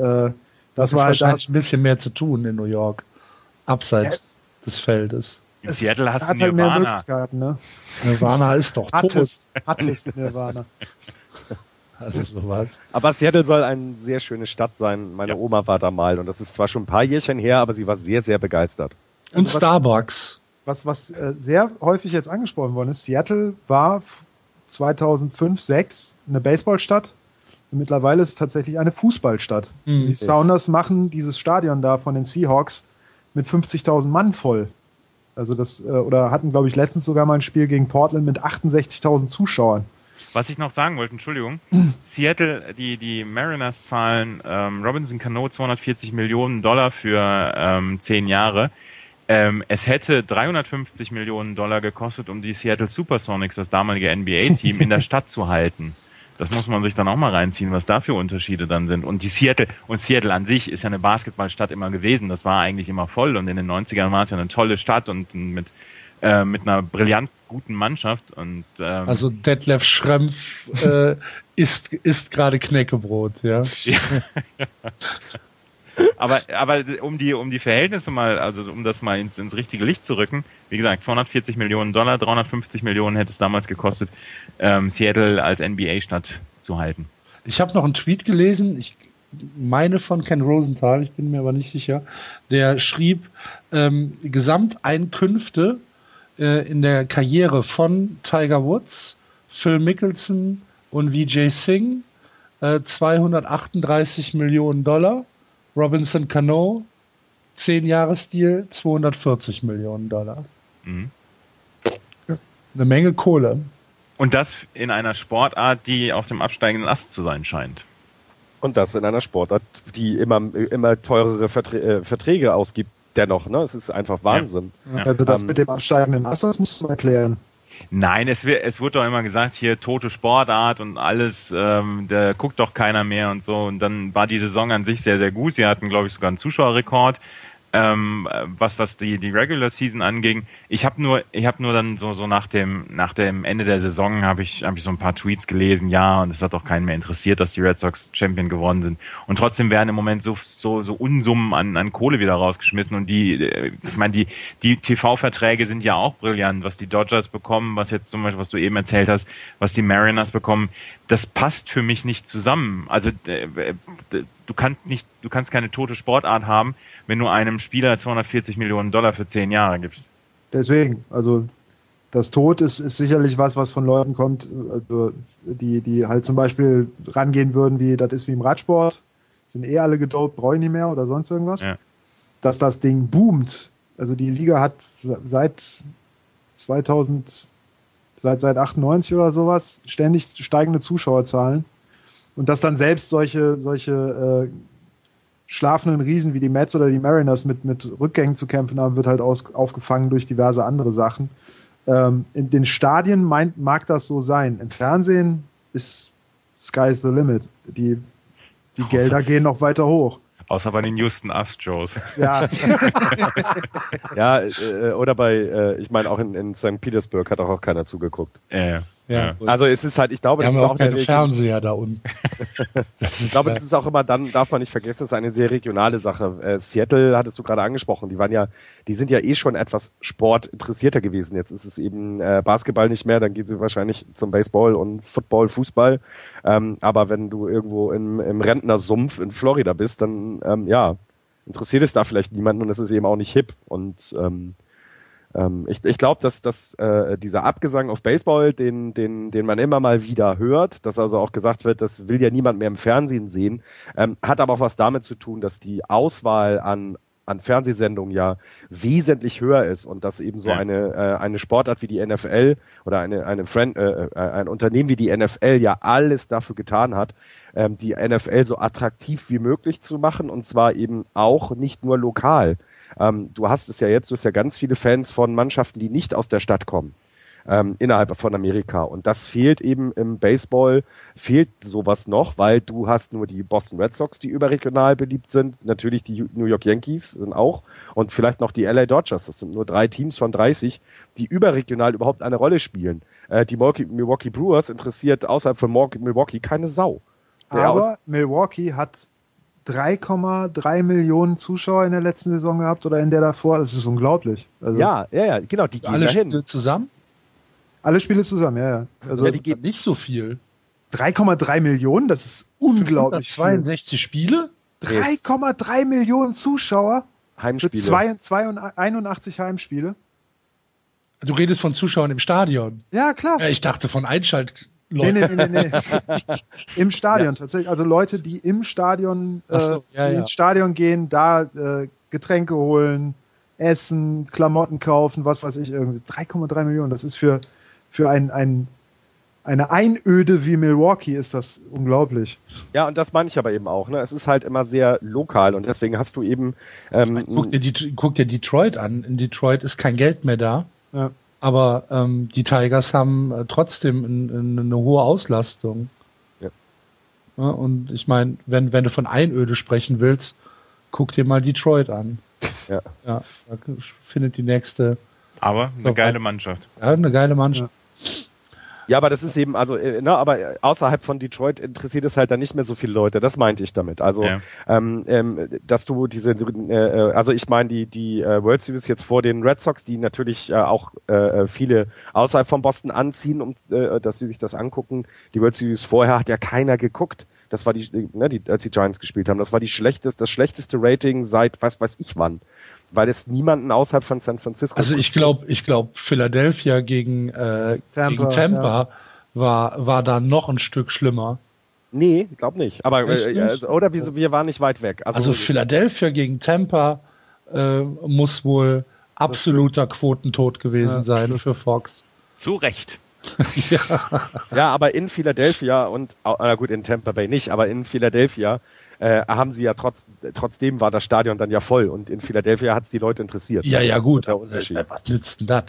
das, das war halt das, ein bisschen mehr zu tun in New York, abseits ja. des Feldes. In Seattle hast du Nirvana. Halt mehr Möglichkeiten, ne? Nirvana ist doch tot. Hattest, hattest Nirvana. Also sowas. Aber Seattle soll eine sehr schöne Stadt sein. Meine ja. Oma war da mal und das ist zwar schon ein paar Jährchen her, aber sie war sehr, sehr begeistert. Und also Starbucks was, was äh, sehr häufig jetzt angesprochen worden ist, Seattle war 2005, 6 eine Baseballstadt. Und mittlerweile ist es tatsächlich eine Fußballstadt. Mhm. Die Sounders machen dieses Stadion da von den Seahawks mit 50.000 Mann voll. Also das, äh, oder hatten, glaube ich, letztens sogar mal ein Spiel gegen Portland mit 68.000 Zuschauern. Was ich noch sagen wollte, Entschuldigung, Seattle, die, die Mariners zahlen ähm, Robinson Cano 240 Millionen Dollar für ähm, zehn Jahre. Ähm, es hätte 350 Millionen Dollar gekostet, um die Seattle Supersonics, das damalige NBA-Team, in der Stadt zu halten. Das muss man sich dann auch mal reinziehen, was da für Unterschiede dann sind. Und die Seattle, und Seattle an sich ist ja eine Basketballstadt immer gewesen. Das war eigentlich immer voll und in den 90ern war es ja eine tolle Stadt und mit, äh, mit einer brillant guten Mannschaft. Und, ähm, also Detlef Schrempf äh, ist, ist gerade Knäckebrot, ja. ja. Aber, aber um die, um die Verhältnisse mal, also um das mal ins, ins richtige Licht zu rücken, wie gesagt, 240 Millionen Dollar, 350 Millionen hätte es damals gekostet, ähm, Seattle als NBA-Stadt zu halten. Ich habe noch einen Tweet gelesen, ich meine von Ken Rosenthal, ich bin mir aber nicht sicher, der schrieb, ähm, Gesamteinkünfte äh, in der Karriere von Tiger Woods, Phil Mickelson und Vijay Singh äh, 238 Millionen Dollar Robinson Cano, 10 Jahresdeal, 240 Millionen Dollar. Mhm. Eine Menge Kohle. Und das in einer Sportart, die auf dem absteigenden Ast zu sein scheint. Und das in einer Sportart, die immer, immer teurere äh, Verträge ausgibt, dennoch, ne? Es ist einfach Wahnsinn. Ja. Also das um, mit dem absteigenden Ast, das musst du mal erklären. Nein, es, wird, es wurde doch immer gesagt, hier tote Sportart und alles, ähm, da guckt doch keiner mehr und so. Und dann war die Saison an sich sehr, sehr gut. Sie hatten, glaube ich, sogar einen Zuschauerrekord ähm, was was die die Regular Season anging. Ich habe nur ich habe nur dann so so nach dem nach dem Ende der Saison habe ich habe ich so ein paar Tweets gelesen, ja und es hat auch keinen mehr interessiert, dass die Red Sox Champion geworden sind und trotzdem werden im Moment so so so Unsummen an an Kohle wieder rausgeschmissen und die äh, ich meine die die TV Verträge sind ja auch brillant, was die Dodgers bekommen, was jetzt zum Beispiel was du eben erzählt hast, was die Mariners bekommen, das passt für mich nicht zusammen. Also äh, du kannst nicht du kannst keine tote Sportart haben wenn du einem Spieler 240 Millionen Dollar für zehn Jahre gibst. Deswegen, also das Tod ist, ist sicherlich was, was von Leuten kommt, also die, die halt zum Beispiel rangehen würden, wie das ist wie im Radsport, sind eh alle gedopt, brauche ich nicht mehr oder sonst irgendwas. Ja. Dass das Ding boomt. Also die Liga hat seit 2000, seit, seit 98 oder sowas ständig steigende Zuschauerzahlen. Und dass dann selbst solche, solche äh, schlafenden Riesen wie die Mets oder die Mariners mit, mit Rückgängen zu kämpfen haben, wird halt aus, aufgefangen durch diverse andere Sachen. Ähm, in den Stadien meint, mag das so sein. Im Fernsehen ist Sky's the limit. Die, die Gelder gehen noch weiter hoch. Außer bei den Houston Astros. Ja. ja, äh, oder bei, äh, ich meine auch in, in St. Petersburg hat auch, auch keiner zugeguckt. Äh. Ja. Also es ist halt, ich glaube, das ist auch keine Fernseher da unten. ich glaube, das ist auch immer dann, darf man nicht vergessen, das ist eine sehr regionale Sache. Äh, Seattle hattest du gerade angesprochen, die waren ja, die sind ja eh schon etwas sportinteressierter gewesen. Jetzt ist es eben äh, Basketball nicht mehr, dann gehen sie wahrscheinlich zum Baseball und Football, Fußball. Ähm, aber wenn du irgendwo im, im Rentnersumpf in Florida bist, dann ähm, ja, interessiert es da vielleicht niemanden und es ist eben auch nicht hip. Und ähm, ähm, ich ich glaube, dass, dass äh, dieser Abgesang auf Baseball, den, den, den man immer mal wieder hört, dass also auch gesagt wird, das will ja niemand mehr im Fernsehen sehen, ähm, hat aber auch was damit zu tun, dass die Auswahl an an Fernsehsendungen ja wesentlich höher ist und dass eben so ja. eine äh, eine Sportart wie die NFL oder eine eine Friend, äh, äh, ein Unternehmen wie die NFL ja alles dafür getan hat, ähm, die NFL so attraktiv wie möglich zu machen und zwar eben auch nicht nur lokal. Ähm, du hast es ja jetzt, du hast ja ganz viele Fans von Mannschaften, die nicht aus der Stadt kommen. Ähm, innerhalb von Amerika. Und das fehlt eben im Baseball, fehlt sowas noch, weil du hast nur die Boston Red Sox, die überregional beliebt sind, natürlich die New York Yankees sind auch und vielleicht noch die LA Dodgers. Das sind nur drei Teams von 30, die überregional überhaupt eine Rolle spielen. Äh, die Milwaukee Brewers interessiert außerhalb von Milwaukee keine Sau. Aber Milwaukee hat 3,3 Millionen Zuschauer in der letzten Saison gehabt oder in der davor. Das ist unglaublich. Also ja, ja, ja, genau. Die gehen alle dahin. Spiele zusammen? Alle Spiele zusammen, ja, ja. Also ja, die geht nicht so viel. 3,3 Millionen, das ist unglaublich 62 viel. Spiele? 3,3 Millionen Zuschauer. Heimspiele. Für 81 Heimspiele. Du redest von Zuschauern im Stadion. Ja, klar. Ja, ich dachte von Einschalt Leute. Nee, nee, nee, nee. Im Stadion ja. tatsächlich. Also Leute, die im Stadion, äh, so, ja, die ja. ins Stadion gehen, da äh, Getränke holen, essen, Klamotten kaufen, was weiß ich, irgendwie. 3,3 Millionen. Das ist für, für ein, ein, eine Einöde wie Milwaukee ist das unglaublich. Ja, und das meine ich aber eben auch. Ne? Es ist halt immer sehr lokal und deswegen hast du eben. Ähm, meine, guck, dir guck dir Detroit an. In Detroit ist kein Geld mehr da. Ja. Aber ähm, die Tigers haben äh, trotzdem in, in eine hohe Auslastung. Ja, und ich meine, wenn, wenn du von Einöde sprechen willst, guck dir mal Detroit an. Ja. Ja, da findet die nächste. Aber eine geile Mannschaft. Ja, eine geile Mannschaft. Ja, aber das ist eben, also, äh, ne, aber außerhalb von Detroit interessiert es halt dann nicht mehr so viele Leute. Das meinte ich damit. Also, Ja. ähm, ähm, dass du diese, äh, äh, also ich meine die die äh, World Series jetzt vor den Red Sox, die natürlich äh, auch äh, viele außerhalb von Boston anziehen, um äh, dass sie sich das angucken. Die World Series vorher hat ja keiner geguckt. Das war die, ne, die, als die Giants gespielt haben. Das war die schlechteste, das schlechteste Rating seit was weiß ich wann, weil es niemanden außerhalb von San Francisco. Also ich glaube, ich glaube, Philadelphia gegen, äh, Tampa, gegen Tampa war, war da noch ein Stück schlimmer. Nee, glaub nicht. Aber äh, nicht? also, oder wir, wir waren nicht weit weg. Also, Also Philadelphia gegen Tampa äh, muss wohl absoluter Quotentod gewesen Ja. sein für Fox. Zu Recht. ja, aber in Philadelphia und na gut in Tampa Bay nicht, aber in Philadelphia äh, haben sie ja trotz trotzdem war das Stadion dann ja voll und in Philadelphia hat es die Leute interessiert. Ja, ja, gut. Der Unterschied. Äh, Was nützt denn das?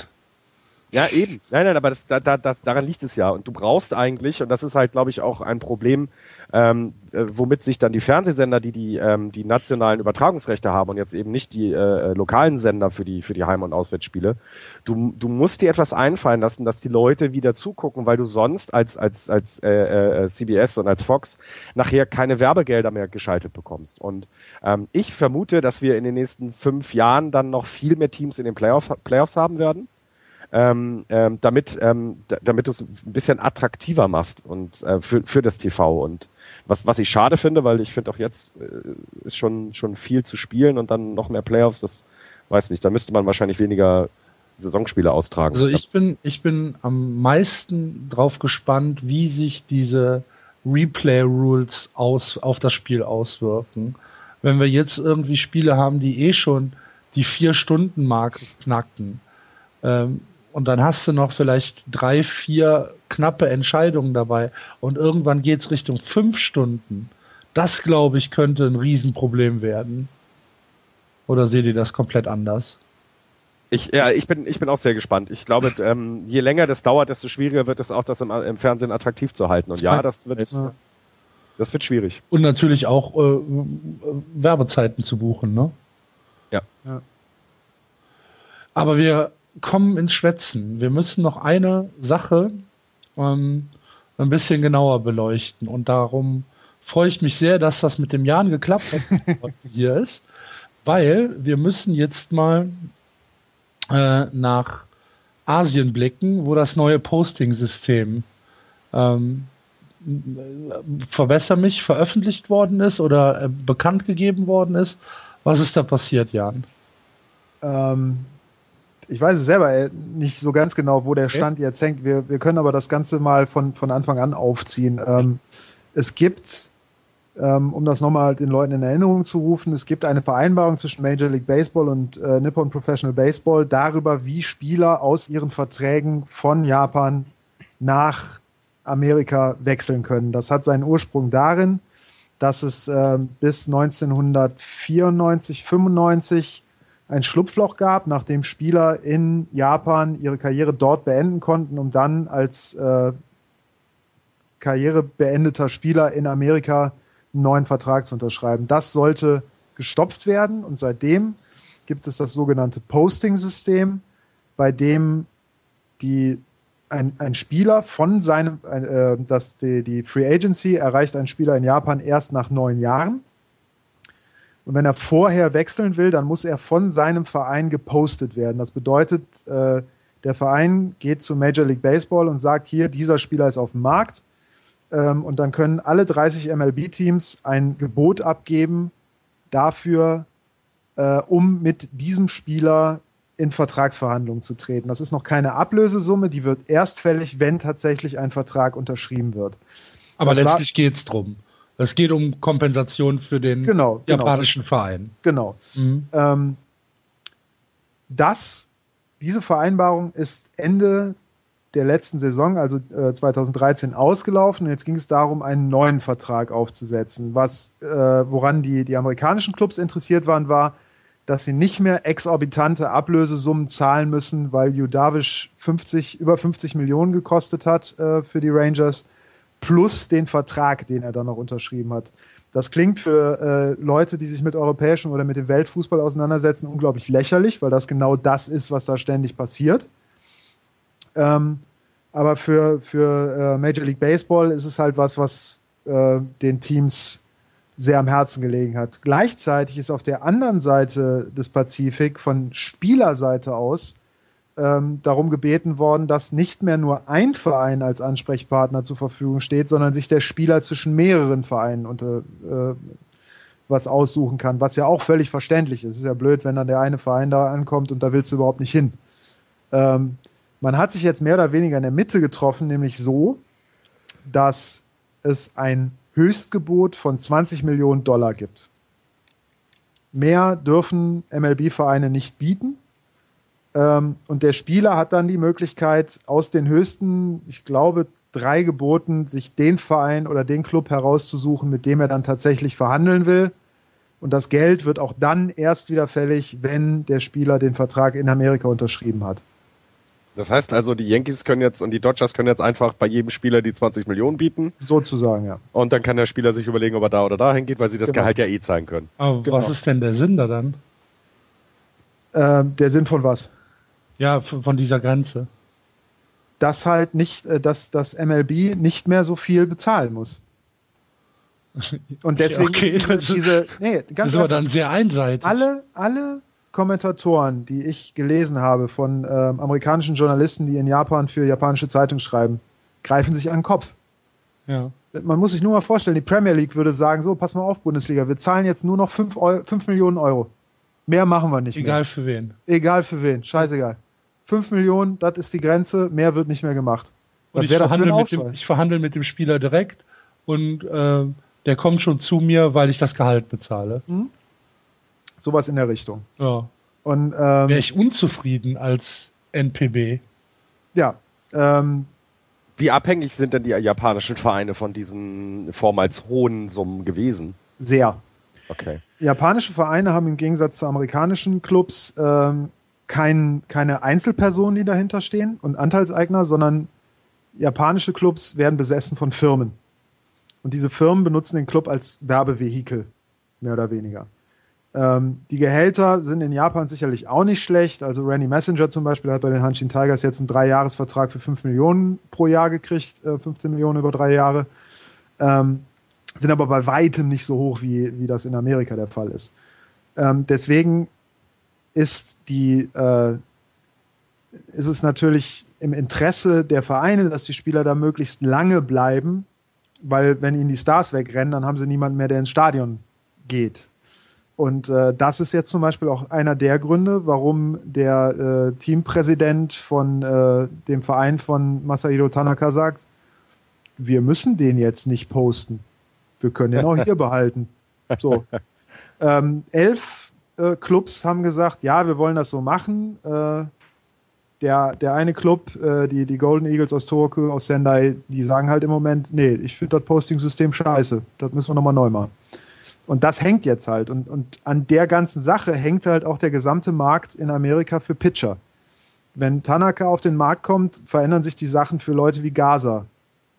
Ja, eben. Nein, nein, aber das, da, da, daran liegt es ja. Und du brauchst eigentlich, und das ist halt, glaube ich, auch ein Problem, ähm, äh, womit sich dann die Fernsehsender, die die, ähm, die nationalen Übertragungsrechte haben und jetzt eben nicht die äh, lokalen Sender für die, für die Heim- und Auswärtsspiele, du, du musst dir etwas einfallen lassen, dass die Leute wieder zugucken, weil du sonst als, als, als äh, äh, CBS und als Fox nachher keine Werbegelder mehr geschaltet bekommst. Und ähm, ich vermute, dass wir in den nächsten fünf Jahren dann noch viel mehr Teams in den Playoff, Playoffs haben werden ähm, ähm, damit, ähm, damit du es ein bisschen attraktiver machst und äh, für, für das TV. Und was, was ich schade finde, weil ich finde auch jetzt äh, ist schon, schon viel zu spielen und dann noch mehr Playoffs, das weiß nicht, da müsste man wahrscheinlich weniger Saisonspiele austragen. Also ich bin, ich bin am meisten drauf gespannt, wie sich diese Replay-Rules aus, auf das Spiel auswirken. Wenn wir jetzt irgendwie Spiele haben, die eh schon die Vier-Stunden-Marke knackten, ähm, und dann hast du noch vielleicht drei, vier knappe Entscheidungen dabei und irgendwann geht's Richtung fünf Stunden. Das, glaube ich, könnte ein Riesenproblem werden. Oder seht ihr das komplett anders? Ich, ja, ich bin, ich bin auch sehr gespannt. Ich glaube, ähm, je länger das dauert, desto schwieriger wird es auch, das im, im Fernsehen attraktiv zu halten. Und ja, das wird, das wird schwierig. Und natürlich auch äh, Werbezeiten zu buchen, ne? Ja. Ja. Aber wir kommen ins Schwätzen. Wir müssen noch eine Sache ähm, ein bisschen genauer beleuchten. Und darum freue ich mich sehr, dass das mit dem Jan geklappt hat, er hier ist. Weil wir müssen jetzt mal äh, nach Asien blicken, wo das neue Posting-System ähm, verbessere mich, veröffentlicht worden ist oder äh, bekannt gegeben worden ist. Was ist da passiert, Jan? Ähm, ich weiß es selber äh, nicht so ganz genau, wo der Stand jetzt hängt. Wir, wir können aber das Ganze mal von, von Anfang an aufziehen. Ähm, es gibt, ähm, um das nochmal den Leuten in Erinnerung zu rufen, es gibt eine Vereinbarung zwischen Major League Baseball und äh, Nippon Professional Baseball darüber, wie Spieler aus ihren Verträgen von Japan nach Amerika wechseln können. Das hat seinen Ursprung darin, dass es ähm, bis 1994, 95 ein Schlupfloch gab, nachdem Spieler in Japan ihre Karriere dort beenden konnten, um dann als äh, karrierebeendeter Spieler in Amerika einen neuen Vertrag zu unterschreiben. Das sollte gestopft werden und seitdem gibt es das sogenannte Posting-System, bei dem die ein, ein Spieler von seinem, äh, dass die, die Free Agency erreicht ein Spieler in Japan erst nach neun Jahren. Und wenn er vorher wechseln will, dann muss er von seinem Verein gepostet werden. Das bedeutet, äh, der Verein geht zu Major League Baseball und sagt, hier, dieser Spieler ist auf dem Markt. Ähm, und dann können alle 30 MLB-Teams ein Gebot abgeben dafür, äh, um mit diesem Spieler in Vertragsverhandlungen zu treten. Das ist noch keine Ablösesumme, die wird erst fällig, wenn tatsächlich ein Vertrag unterschrieben wird. Aber Das letztlich geht's drum. Es geht um Kompensation für den Genau, genau. japanischen Verein. Genau. Mhm. Ähm, das, diese Vereinbarung ist Ende der letzten Saison, also äh, 2013, ausgelaufen. Und jetzt ging es darum, einen neuen Vertrag aufzusetzen. Was, äh, woran die, die amerikanischen Clubs interessiert waren, war, dass sie nicht mehr exorbitante Ablösesummen zahlen müssen, weil Judavish 50, über 50 Millionen gekostet hat äh, für die Rangers, plus den Vertrag, den er dann noch unterschrieben hat. Das klingt für äh, Leute, die sich mit europäischem oder mit dem Weltfußball auseinandersetzen, unglaublich lächerlich, weil das genau das ist, was da ständig passiert. Ähm, aber für, für äh, Major League Baseball ist es halt was, was äh, den Teams sehr am Herzen gelegen hat. Gleichzeitig ist auf der anderen Seite des Pazifik von Spielerseite aus ähm, darum gebeten worden, dass nicht mehr nur ein Verein als Ansprechpartner zur Verfügung steht, sondern sich der Spieler zwischen mehreren Vereinen unter äh, was aussuchen kann, was ja auch völlig verständlich ist. Es ist ja blöd, wenn dann der eine Verein da ankommt und da willst du überhaupt nicht hin. Ähm, man hat sich jetzt mehr oder weniger in der Mitte getroffen, nämlich so, dass es ein Höchstgebot von 20 Millionen Dollar gibt. Mehr dürfen MLB-Vereine nicht bieten. Ähm, und der Spieler hat dann die Möglichkeit, aus den höchsten, ich glaube, drei Geboten, sich den Verein oder den Club herauszusuchen, mit dem er dann tatsächlich verhandeln will. Und das Geld wird auch dann erst wieder fällig, wenn der Spieler den Vertrag in Amerika unterschrieben hat. Das heißt also, die Yankees können jetzt und die Dodgers können jetzt einfach bei jedem Spieler die 20 Millionen bieten. Sozusagen, ja. Und dann kann der Spieler sich überlegen, ob er da oder da hingeht, weil sie das Genau. Gehalt ja eh zahlen können. Aber Genau. was ist denn der Sinn da dann? Ähm, der Sinn von was? Ja, von dieser Grenze. Dass halt nicht, äh, dass das MLB nicht mehr so viel bezahlen muss. Und deswegen Okay, ist das diese, ist- diese nee, Das ganz aber ernsthaft, dann sehr einseitig. alle, alle Kommentatoren, die ich gelesen habe von ähm, amerikanischen Journalisten, die in Japan für japanische Zeitungen schreiben, greifen sich an den Kopf. Ja. Man muss sich nur mal vorstellen, die Premier League würde sagen, so, pass mal auf, Bundesliga, wir zahlen jetzt nur noch 5, Eu 5 Millionen Euro. Mehr machen wir nicht Egal mehr. für wen. Egal für wen, scheißegal. 5 Millionen, das ist die Grenze, mehr wird nicht mehr gemacht. Und ich wäre verhandle, mit dem, ich verhandle mit dem Spieler direkt und äh, der kommt schon zu mir, weil ich das Gehalt bezahle. Sowas in der Richtung. Ja. Und Wäre ähm, ich unzufrieden als NPB. ja, ähm, Wie abhängig sind denn die japanischen Vereine von diesen vormals hohen Summen gewesen? sehr. Okay. Japanische Vereine haben im Gegensatz zu amerikanischen Clubs ähm, kein, keine Einzelpersonen, die dahinter stehen und Anteilseigner, sondern japanische Clubs werden besessen von Firmen. Und diese Firmen benutzen den Club als Werbevehikel, mehr oder weniger. Ähm, die Gehälter sind in Japan sicherlich auch nicht schlecht. Also Randy Messenger zum Beispiel hat bei den Hanshin Tigers jetzt einen Dreijahresvertrag für 5 Millionen pro Jahr gekriegt, äh, 15 Millionen über drei Jahre. Ähm, sind aber bei weitem nicht so hoch, wie, wie das in Amerika der Fall ist. Ähm, deswegen ist die, äh, ist es natürlich im Interesse der Vereine, dass die Spieler da möglichst lange bleiben, weil wenn ihnen die Stars wegrennen, dann haben sie niemanden mehr, der ins Stadion geht. Und äh, das ist jetzt zum Beispiel auch einer der Gründe, warum der äh, Teampräsident von äh, dem Verein von Masahiro Tanaka sagt, wir müssen den jetzt nicht posten. Wir können den auch hier behalten. So. Ähm, elf äh, Clubs haben gesagt, ja, wir wollen das so machen. Äh, der, der eine Club, äh, die, die Golden Eagles aus Tohoku, aus Sendai, die sagen halt im Moment, nee, ich finde das Posting-System scheiße. Das müssen wir nochmal neu machen. Und das hängt jetzt halt. Und, und an der ganzen Sache hängt halt auch der gesamte Markt in Amerika für Pitcher. Wenn Tanaka auf den Markt kommt, verändern sich die Sachen für Leute wie Gaza,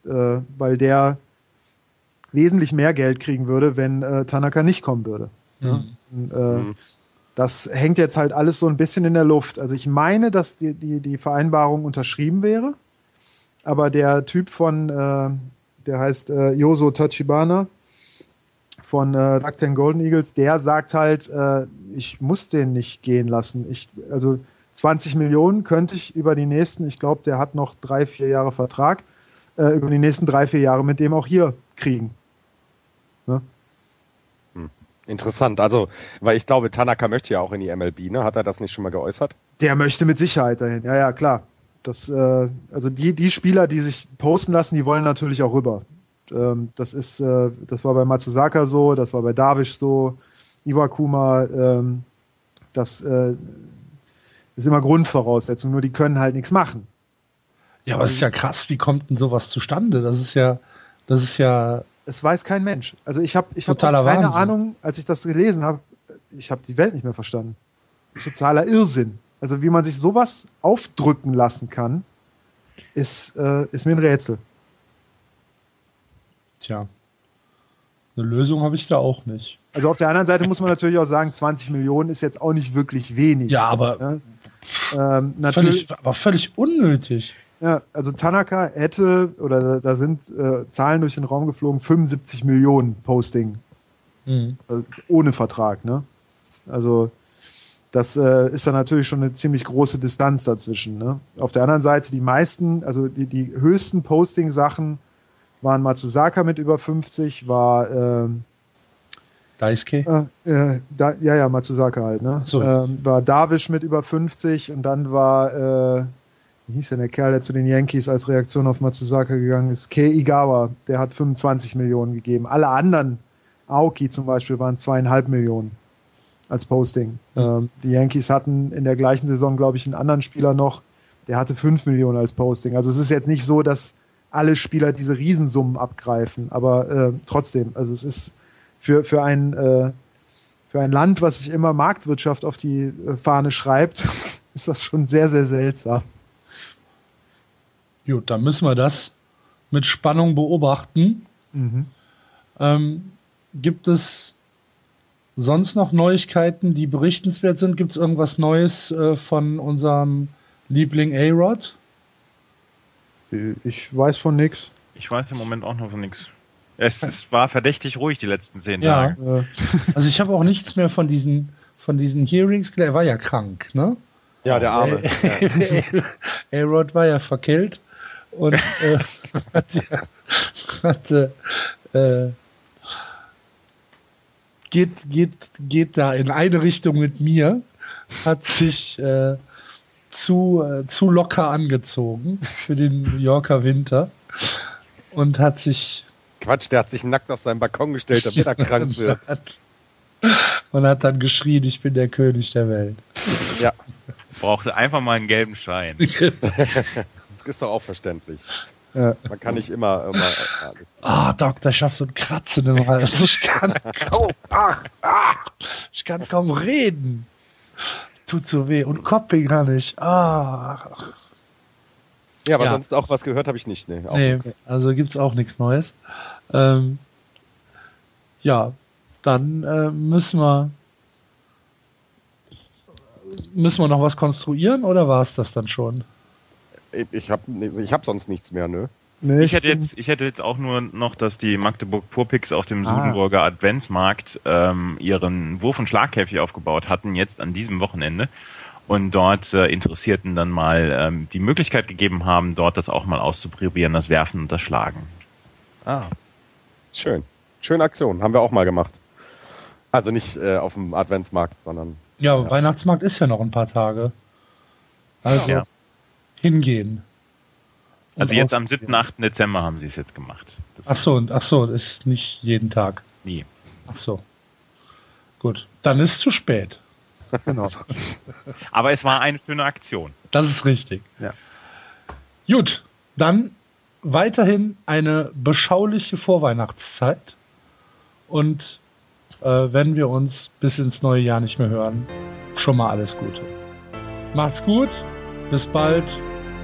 äh, weil der wesentlich mehr Geld kriegen würde, wenn äh, Tanaka nicht kommen würde. Ja. Und, äh, Mhm. Das hängt jetzt halt alles so ein bisschen in der Luft. Also ich meine, dass die, die, die Vereinbarung unterschrieben wäre, aber der Typ von, äh, der heißt äh, Yoso Tachibana von äh, Rakuten Golden Eagles, der sagt halt, äh, ich muss den nicht gehen lassen. Ich, also 20 Millionen könnte ich über die nächsten, ich glaube, der hat noch drei, vier Jahre Vertrag, äh, über die nächsten drei, vier Jahre mit dem auch hier kriegen. Ne? Interessant. Also, weil ich glaube, Tanaka möchte ja auch in die MLB, ne? Hat er das nicht schon mal geäußert? Der möchte mit Sicherheit dahin. Ja, ja, klar. Das, äh, also die, die Spieler, die sich posten lassen, die wollen natürlich auch rüber. Ähm, das ist, äh, das war bei Matsuzaka so, das war bei Davish so, Iwakuma, ähm, das äh, ist immer Grundvoraussetzung, nur die können halt nichts machen. Ja, aber es ist ja krass, wie kommt denn sowas zustande? Das ist ja, das ist ja, Es weiß kein Mensch. Also ich habe ich hab Totaler keine Wahnsinn. Ahnung, als ich das gelesen habe, ich habe die Welt nicht mehr verstanden. Totaler Irrsinn. Also wie man sich sowas aufdrücken lassen kann, ist, äh, ist mir ein Rätsel. Tja. Eine Lösung habe ich da auch nicht. Also auf der anderen Seite muss man natürlich auch sagen, 20 Millionen ist jetzt auch nicht wirklich wenig. Ja, aber ne? ähm, natürlich. Völlig, aber völlig unnötig. Ja, also Tanaka hätte, oder da, sind äh, Zahlen durch den Raum geflogen, 75 Millionen Posting. Mhm. Also ohne Vertrag, ne? Also das äh, ist dann natürlich schon eine ziemlich große Distanz dazwischen. Ne? Auf der anderen Seite, die meisten, also die, die höchsten Posting-Sachen waren Matsuzaka mit über 50, war ähm, Daisuke? äh, äh, da, ja, ja, Matsuzaka halt, ne? So. Ähm, war Darvish mit über 50 und dann war, äh, wie hieß denn der Kerl, der zu den Yankees als Reaktion auf Matsuzaka gegangen ist? Kei Igawa, der hat 25 Millionen gegeben. Alle anderen, Aoki zum Beispiel, waren zweieinhalb Millionen als Posting. Ähm, die Yankees hatten in der gleichen Saison, glaube ich, einen anderen Spieler noch, der hatte 5 Millionen als Posting. Also es ist jetzt nicht so, dass alle Spieler diese Riesensummen abgreifen, aber äh, trotzdem, also es ist für, für ein äh, für ein Land, was sich immer Marktwirtschaft auf die äh, Fahne schreibt, ist das schon sehr, sehr seltsam. Gut, dann müssen wir das mit Spannung beobachten. Mhm. Ähm, gibt es sonst noch Neuigkeiten, die berichtenswert sind? Gibt es irgendwas Neues äh, von unserem Liebling A-Rod? Ich weiß von nichts. Ich weiß im Moment auch noch von nichts. Es, es war verdächtig ruhig die letzten zehn Ja. Tage. Äh, Also ich habe auch nichts mehr von diesen von diesen Hearings. gelernt. Er war ja krank, ne? Ja, der Arme. A-Rod war ja verkehlt und äh, hat ja, hatte, äh, geht, geht, geht da in eine Richtung mit mir, hat sich äh, zu, äh, zu locker angezogen für den New Yorker Winter und hat sich Quatsch, der hat sich nackt auf seinen Balkon gestellt, damit er krank wird. und hat dann geschrien, ich bin der König der Welt. Ja, Brauchte einfach mal einen gelben Schein. Ist doch auch verständlich. Ja. Man kann nicht immer, immer alles. Ah, Doktor, ich hab so ein Kratzen im Hals. Ich kann kaum, ah, ah, ich kann kaum reden. Tut so weh. Und Copping kann ich. Ah. Ja, aber Ja. sonst auch was gehört habe ich nicht. Nee, auch Nee, nix. also gibt's auch nichts Neues. Ähm, ja, dann äh, müssen wir müssen wir noch was konstruieren oder war's das dann schon? Ich, ich habe ich hab sonst nichts mehr, ne? nee, Ich hätte bin- jetzt, ich hätte jetzt auch nur noch, dass die Magdeburg Purpix auf dem Ah. Sudenburger Adventsmarkt ähm, ihren Wurf- und Schlagkäfig aufgebaut hatten, jetzt an diesem Wochenende. Und dort äh, Interessierten dann mal ähm, die Möglichkeit gegeben haben, dort das auch mal auszuprobieren, das Werfen und das Schlagen. Ah. Schön. Schöne Aktion. Haben wir auch mal gemacht. Also nicht äh, auf dem Adventsmarkt, sondern Ja, Ja. Weihnachtsmarkt ist ja noch ein paar Tage. Also Ja. Hingehen. Und Also jetzt am ausprobieren. 7., 8. Dezember haben sie es jetzt gemacht. Das Ach so, und ach so, ist nicht jeden Tag. nie. Ach so. Gut, dann ist zu spät. genau. Aber es war eine schöne Aktion. Das ist richtig. Ja. Gut, dann weiterhin eine beschauliche Vorweihnachtszeit. Und äh, wenn wir uns bis ins neue Jahr nicht mehr hören, schon mal alles Gute. Macht's gut, bis bald,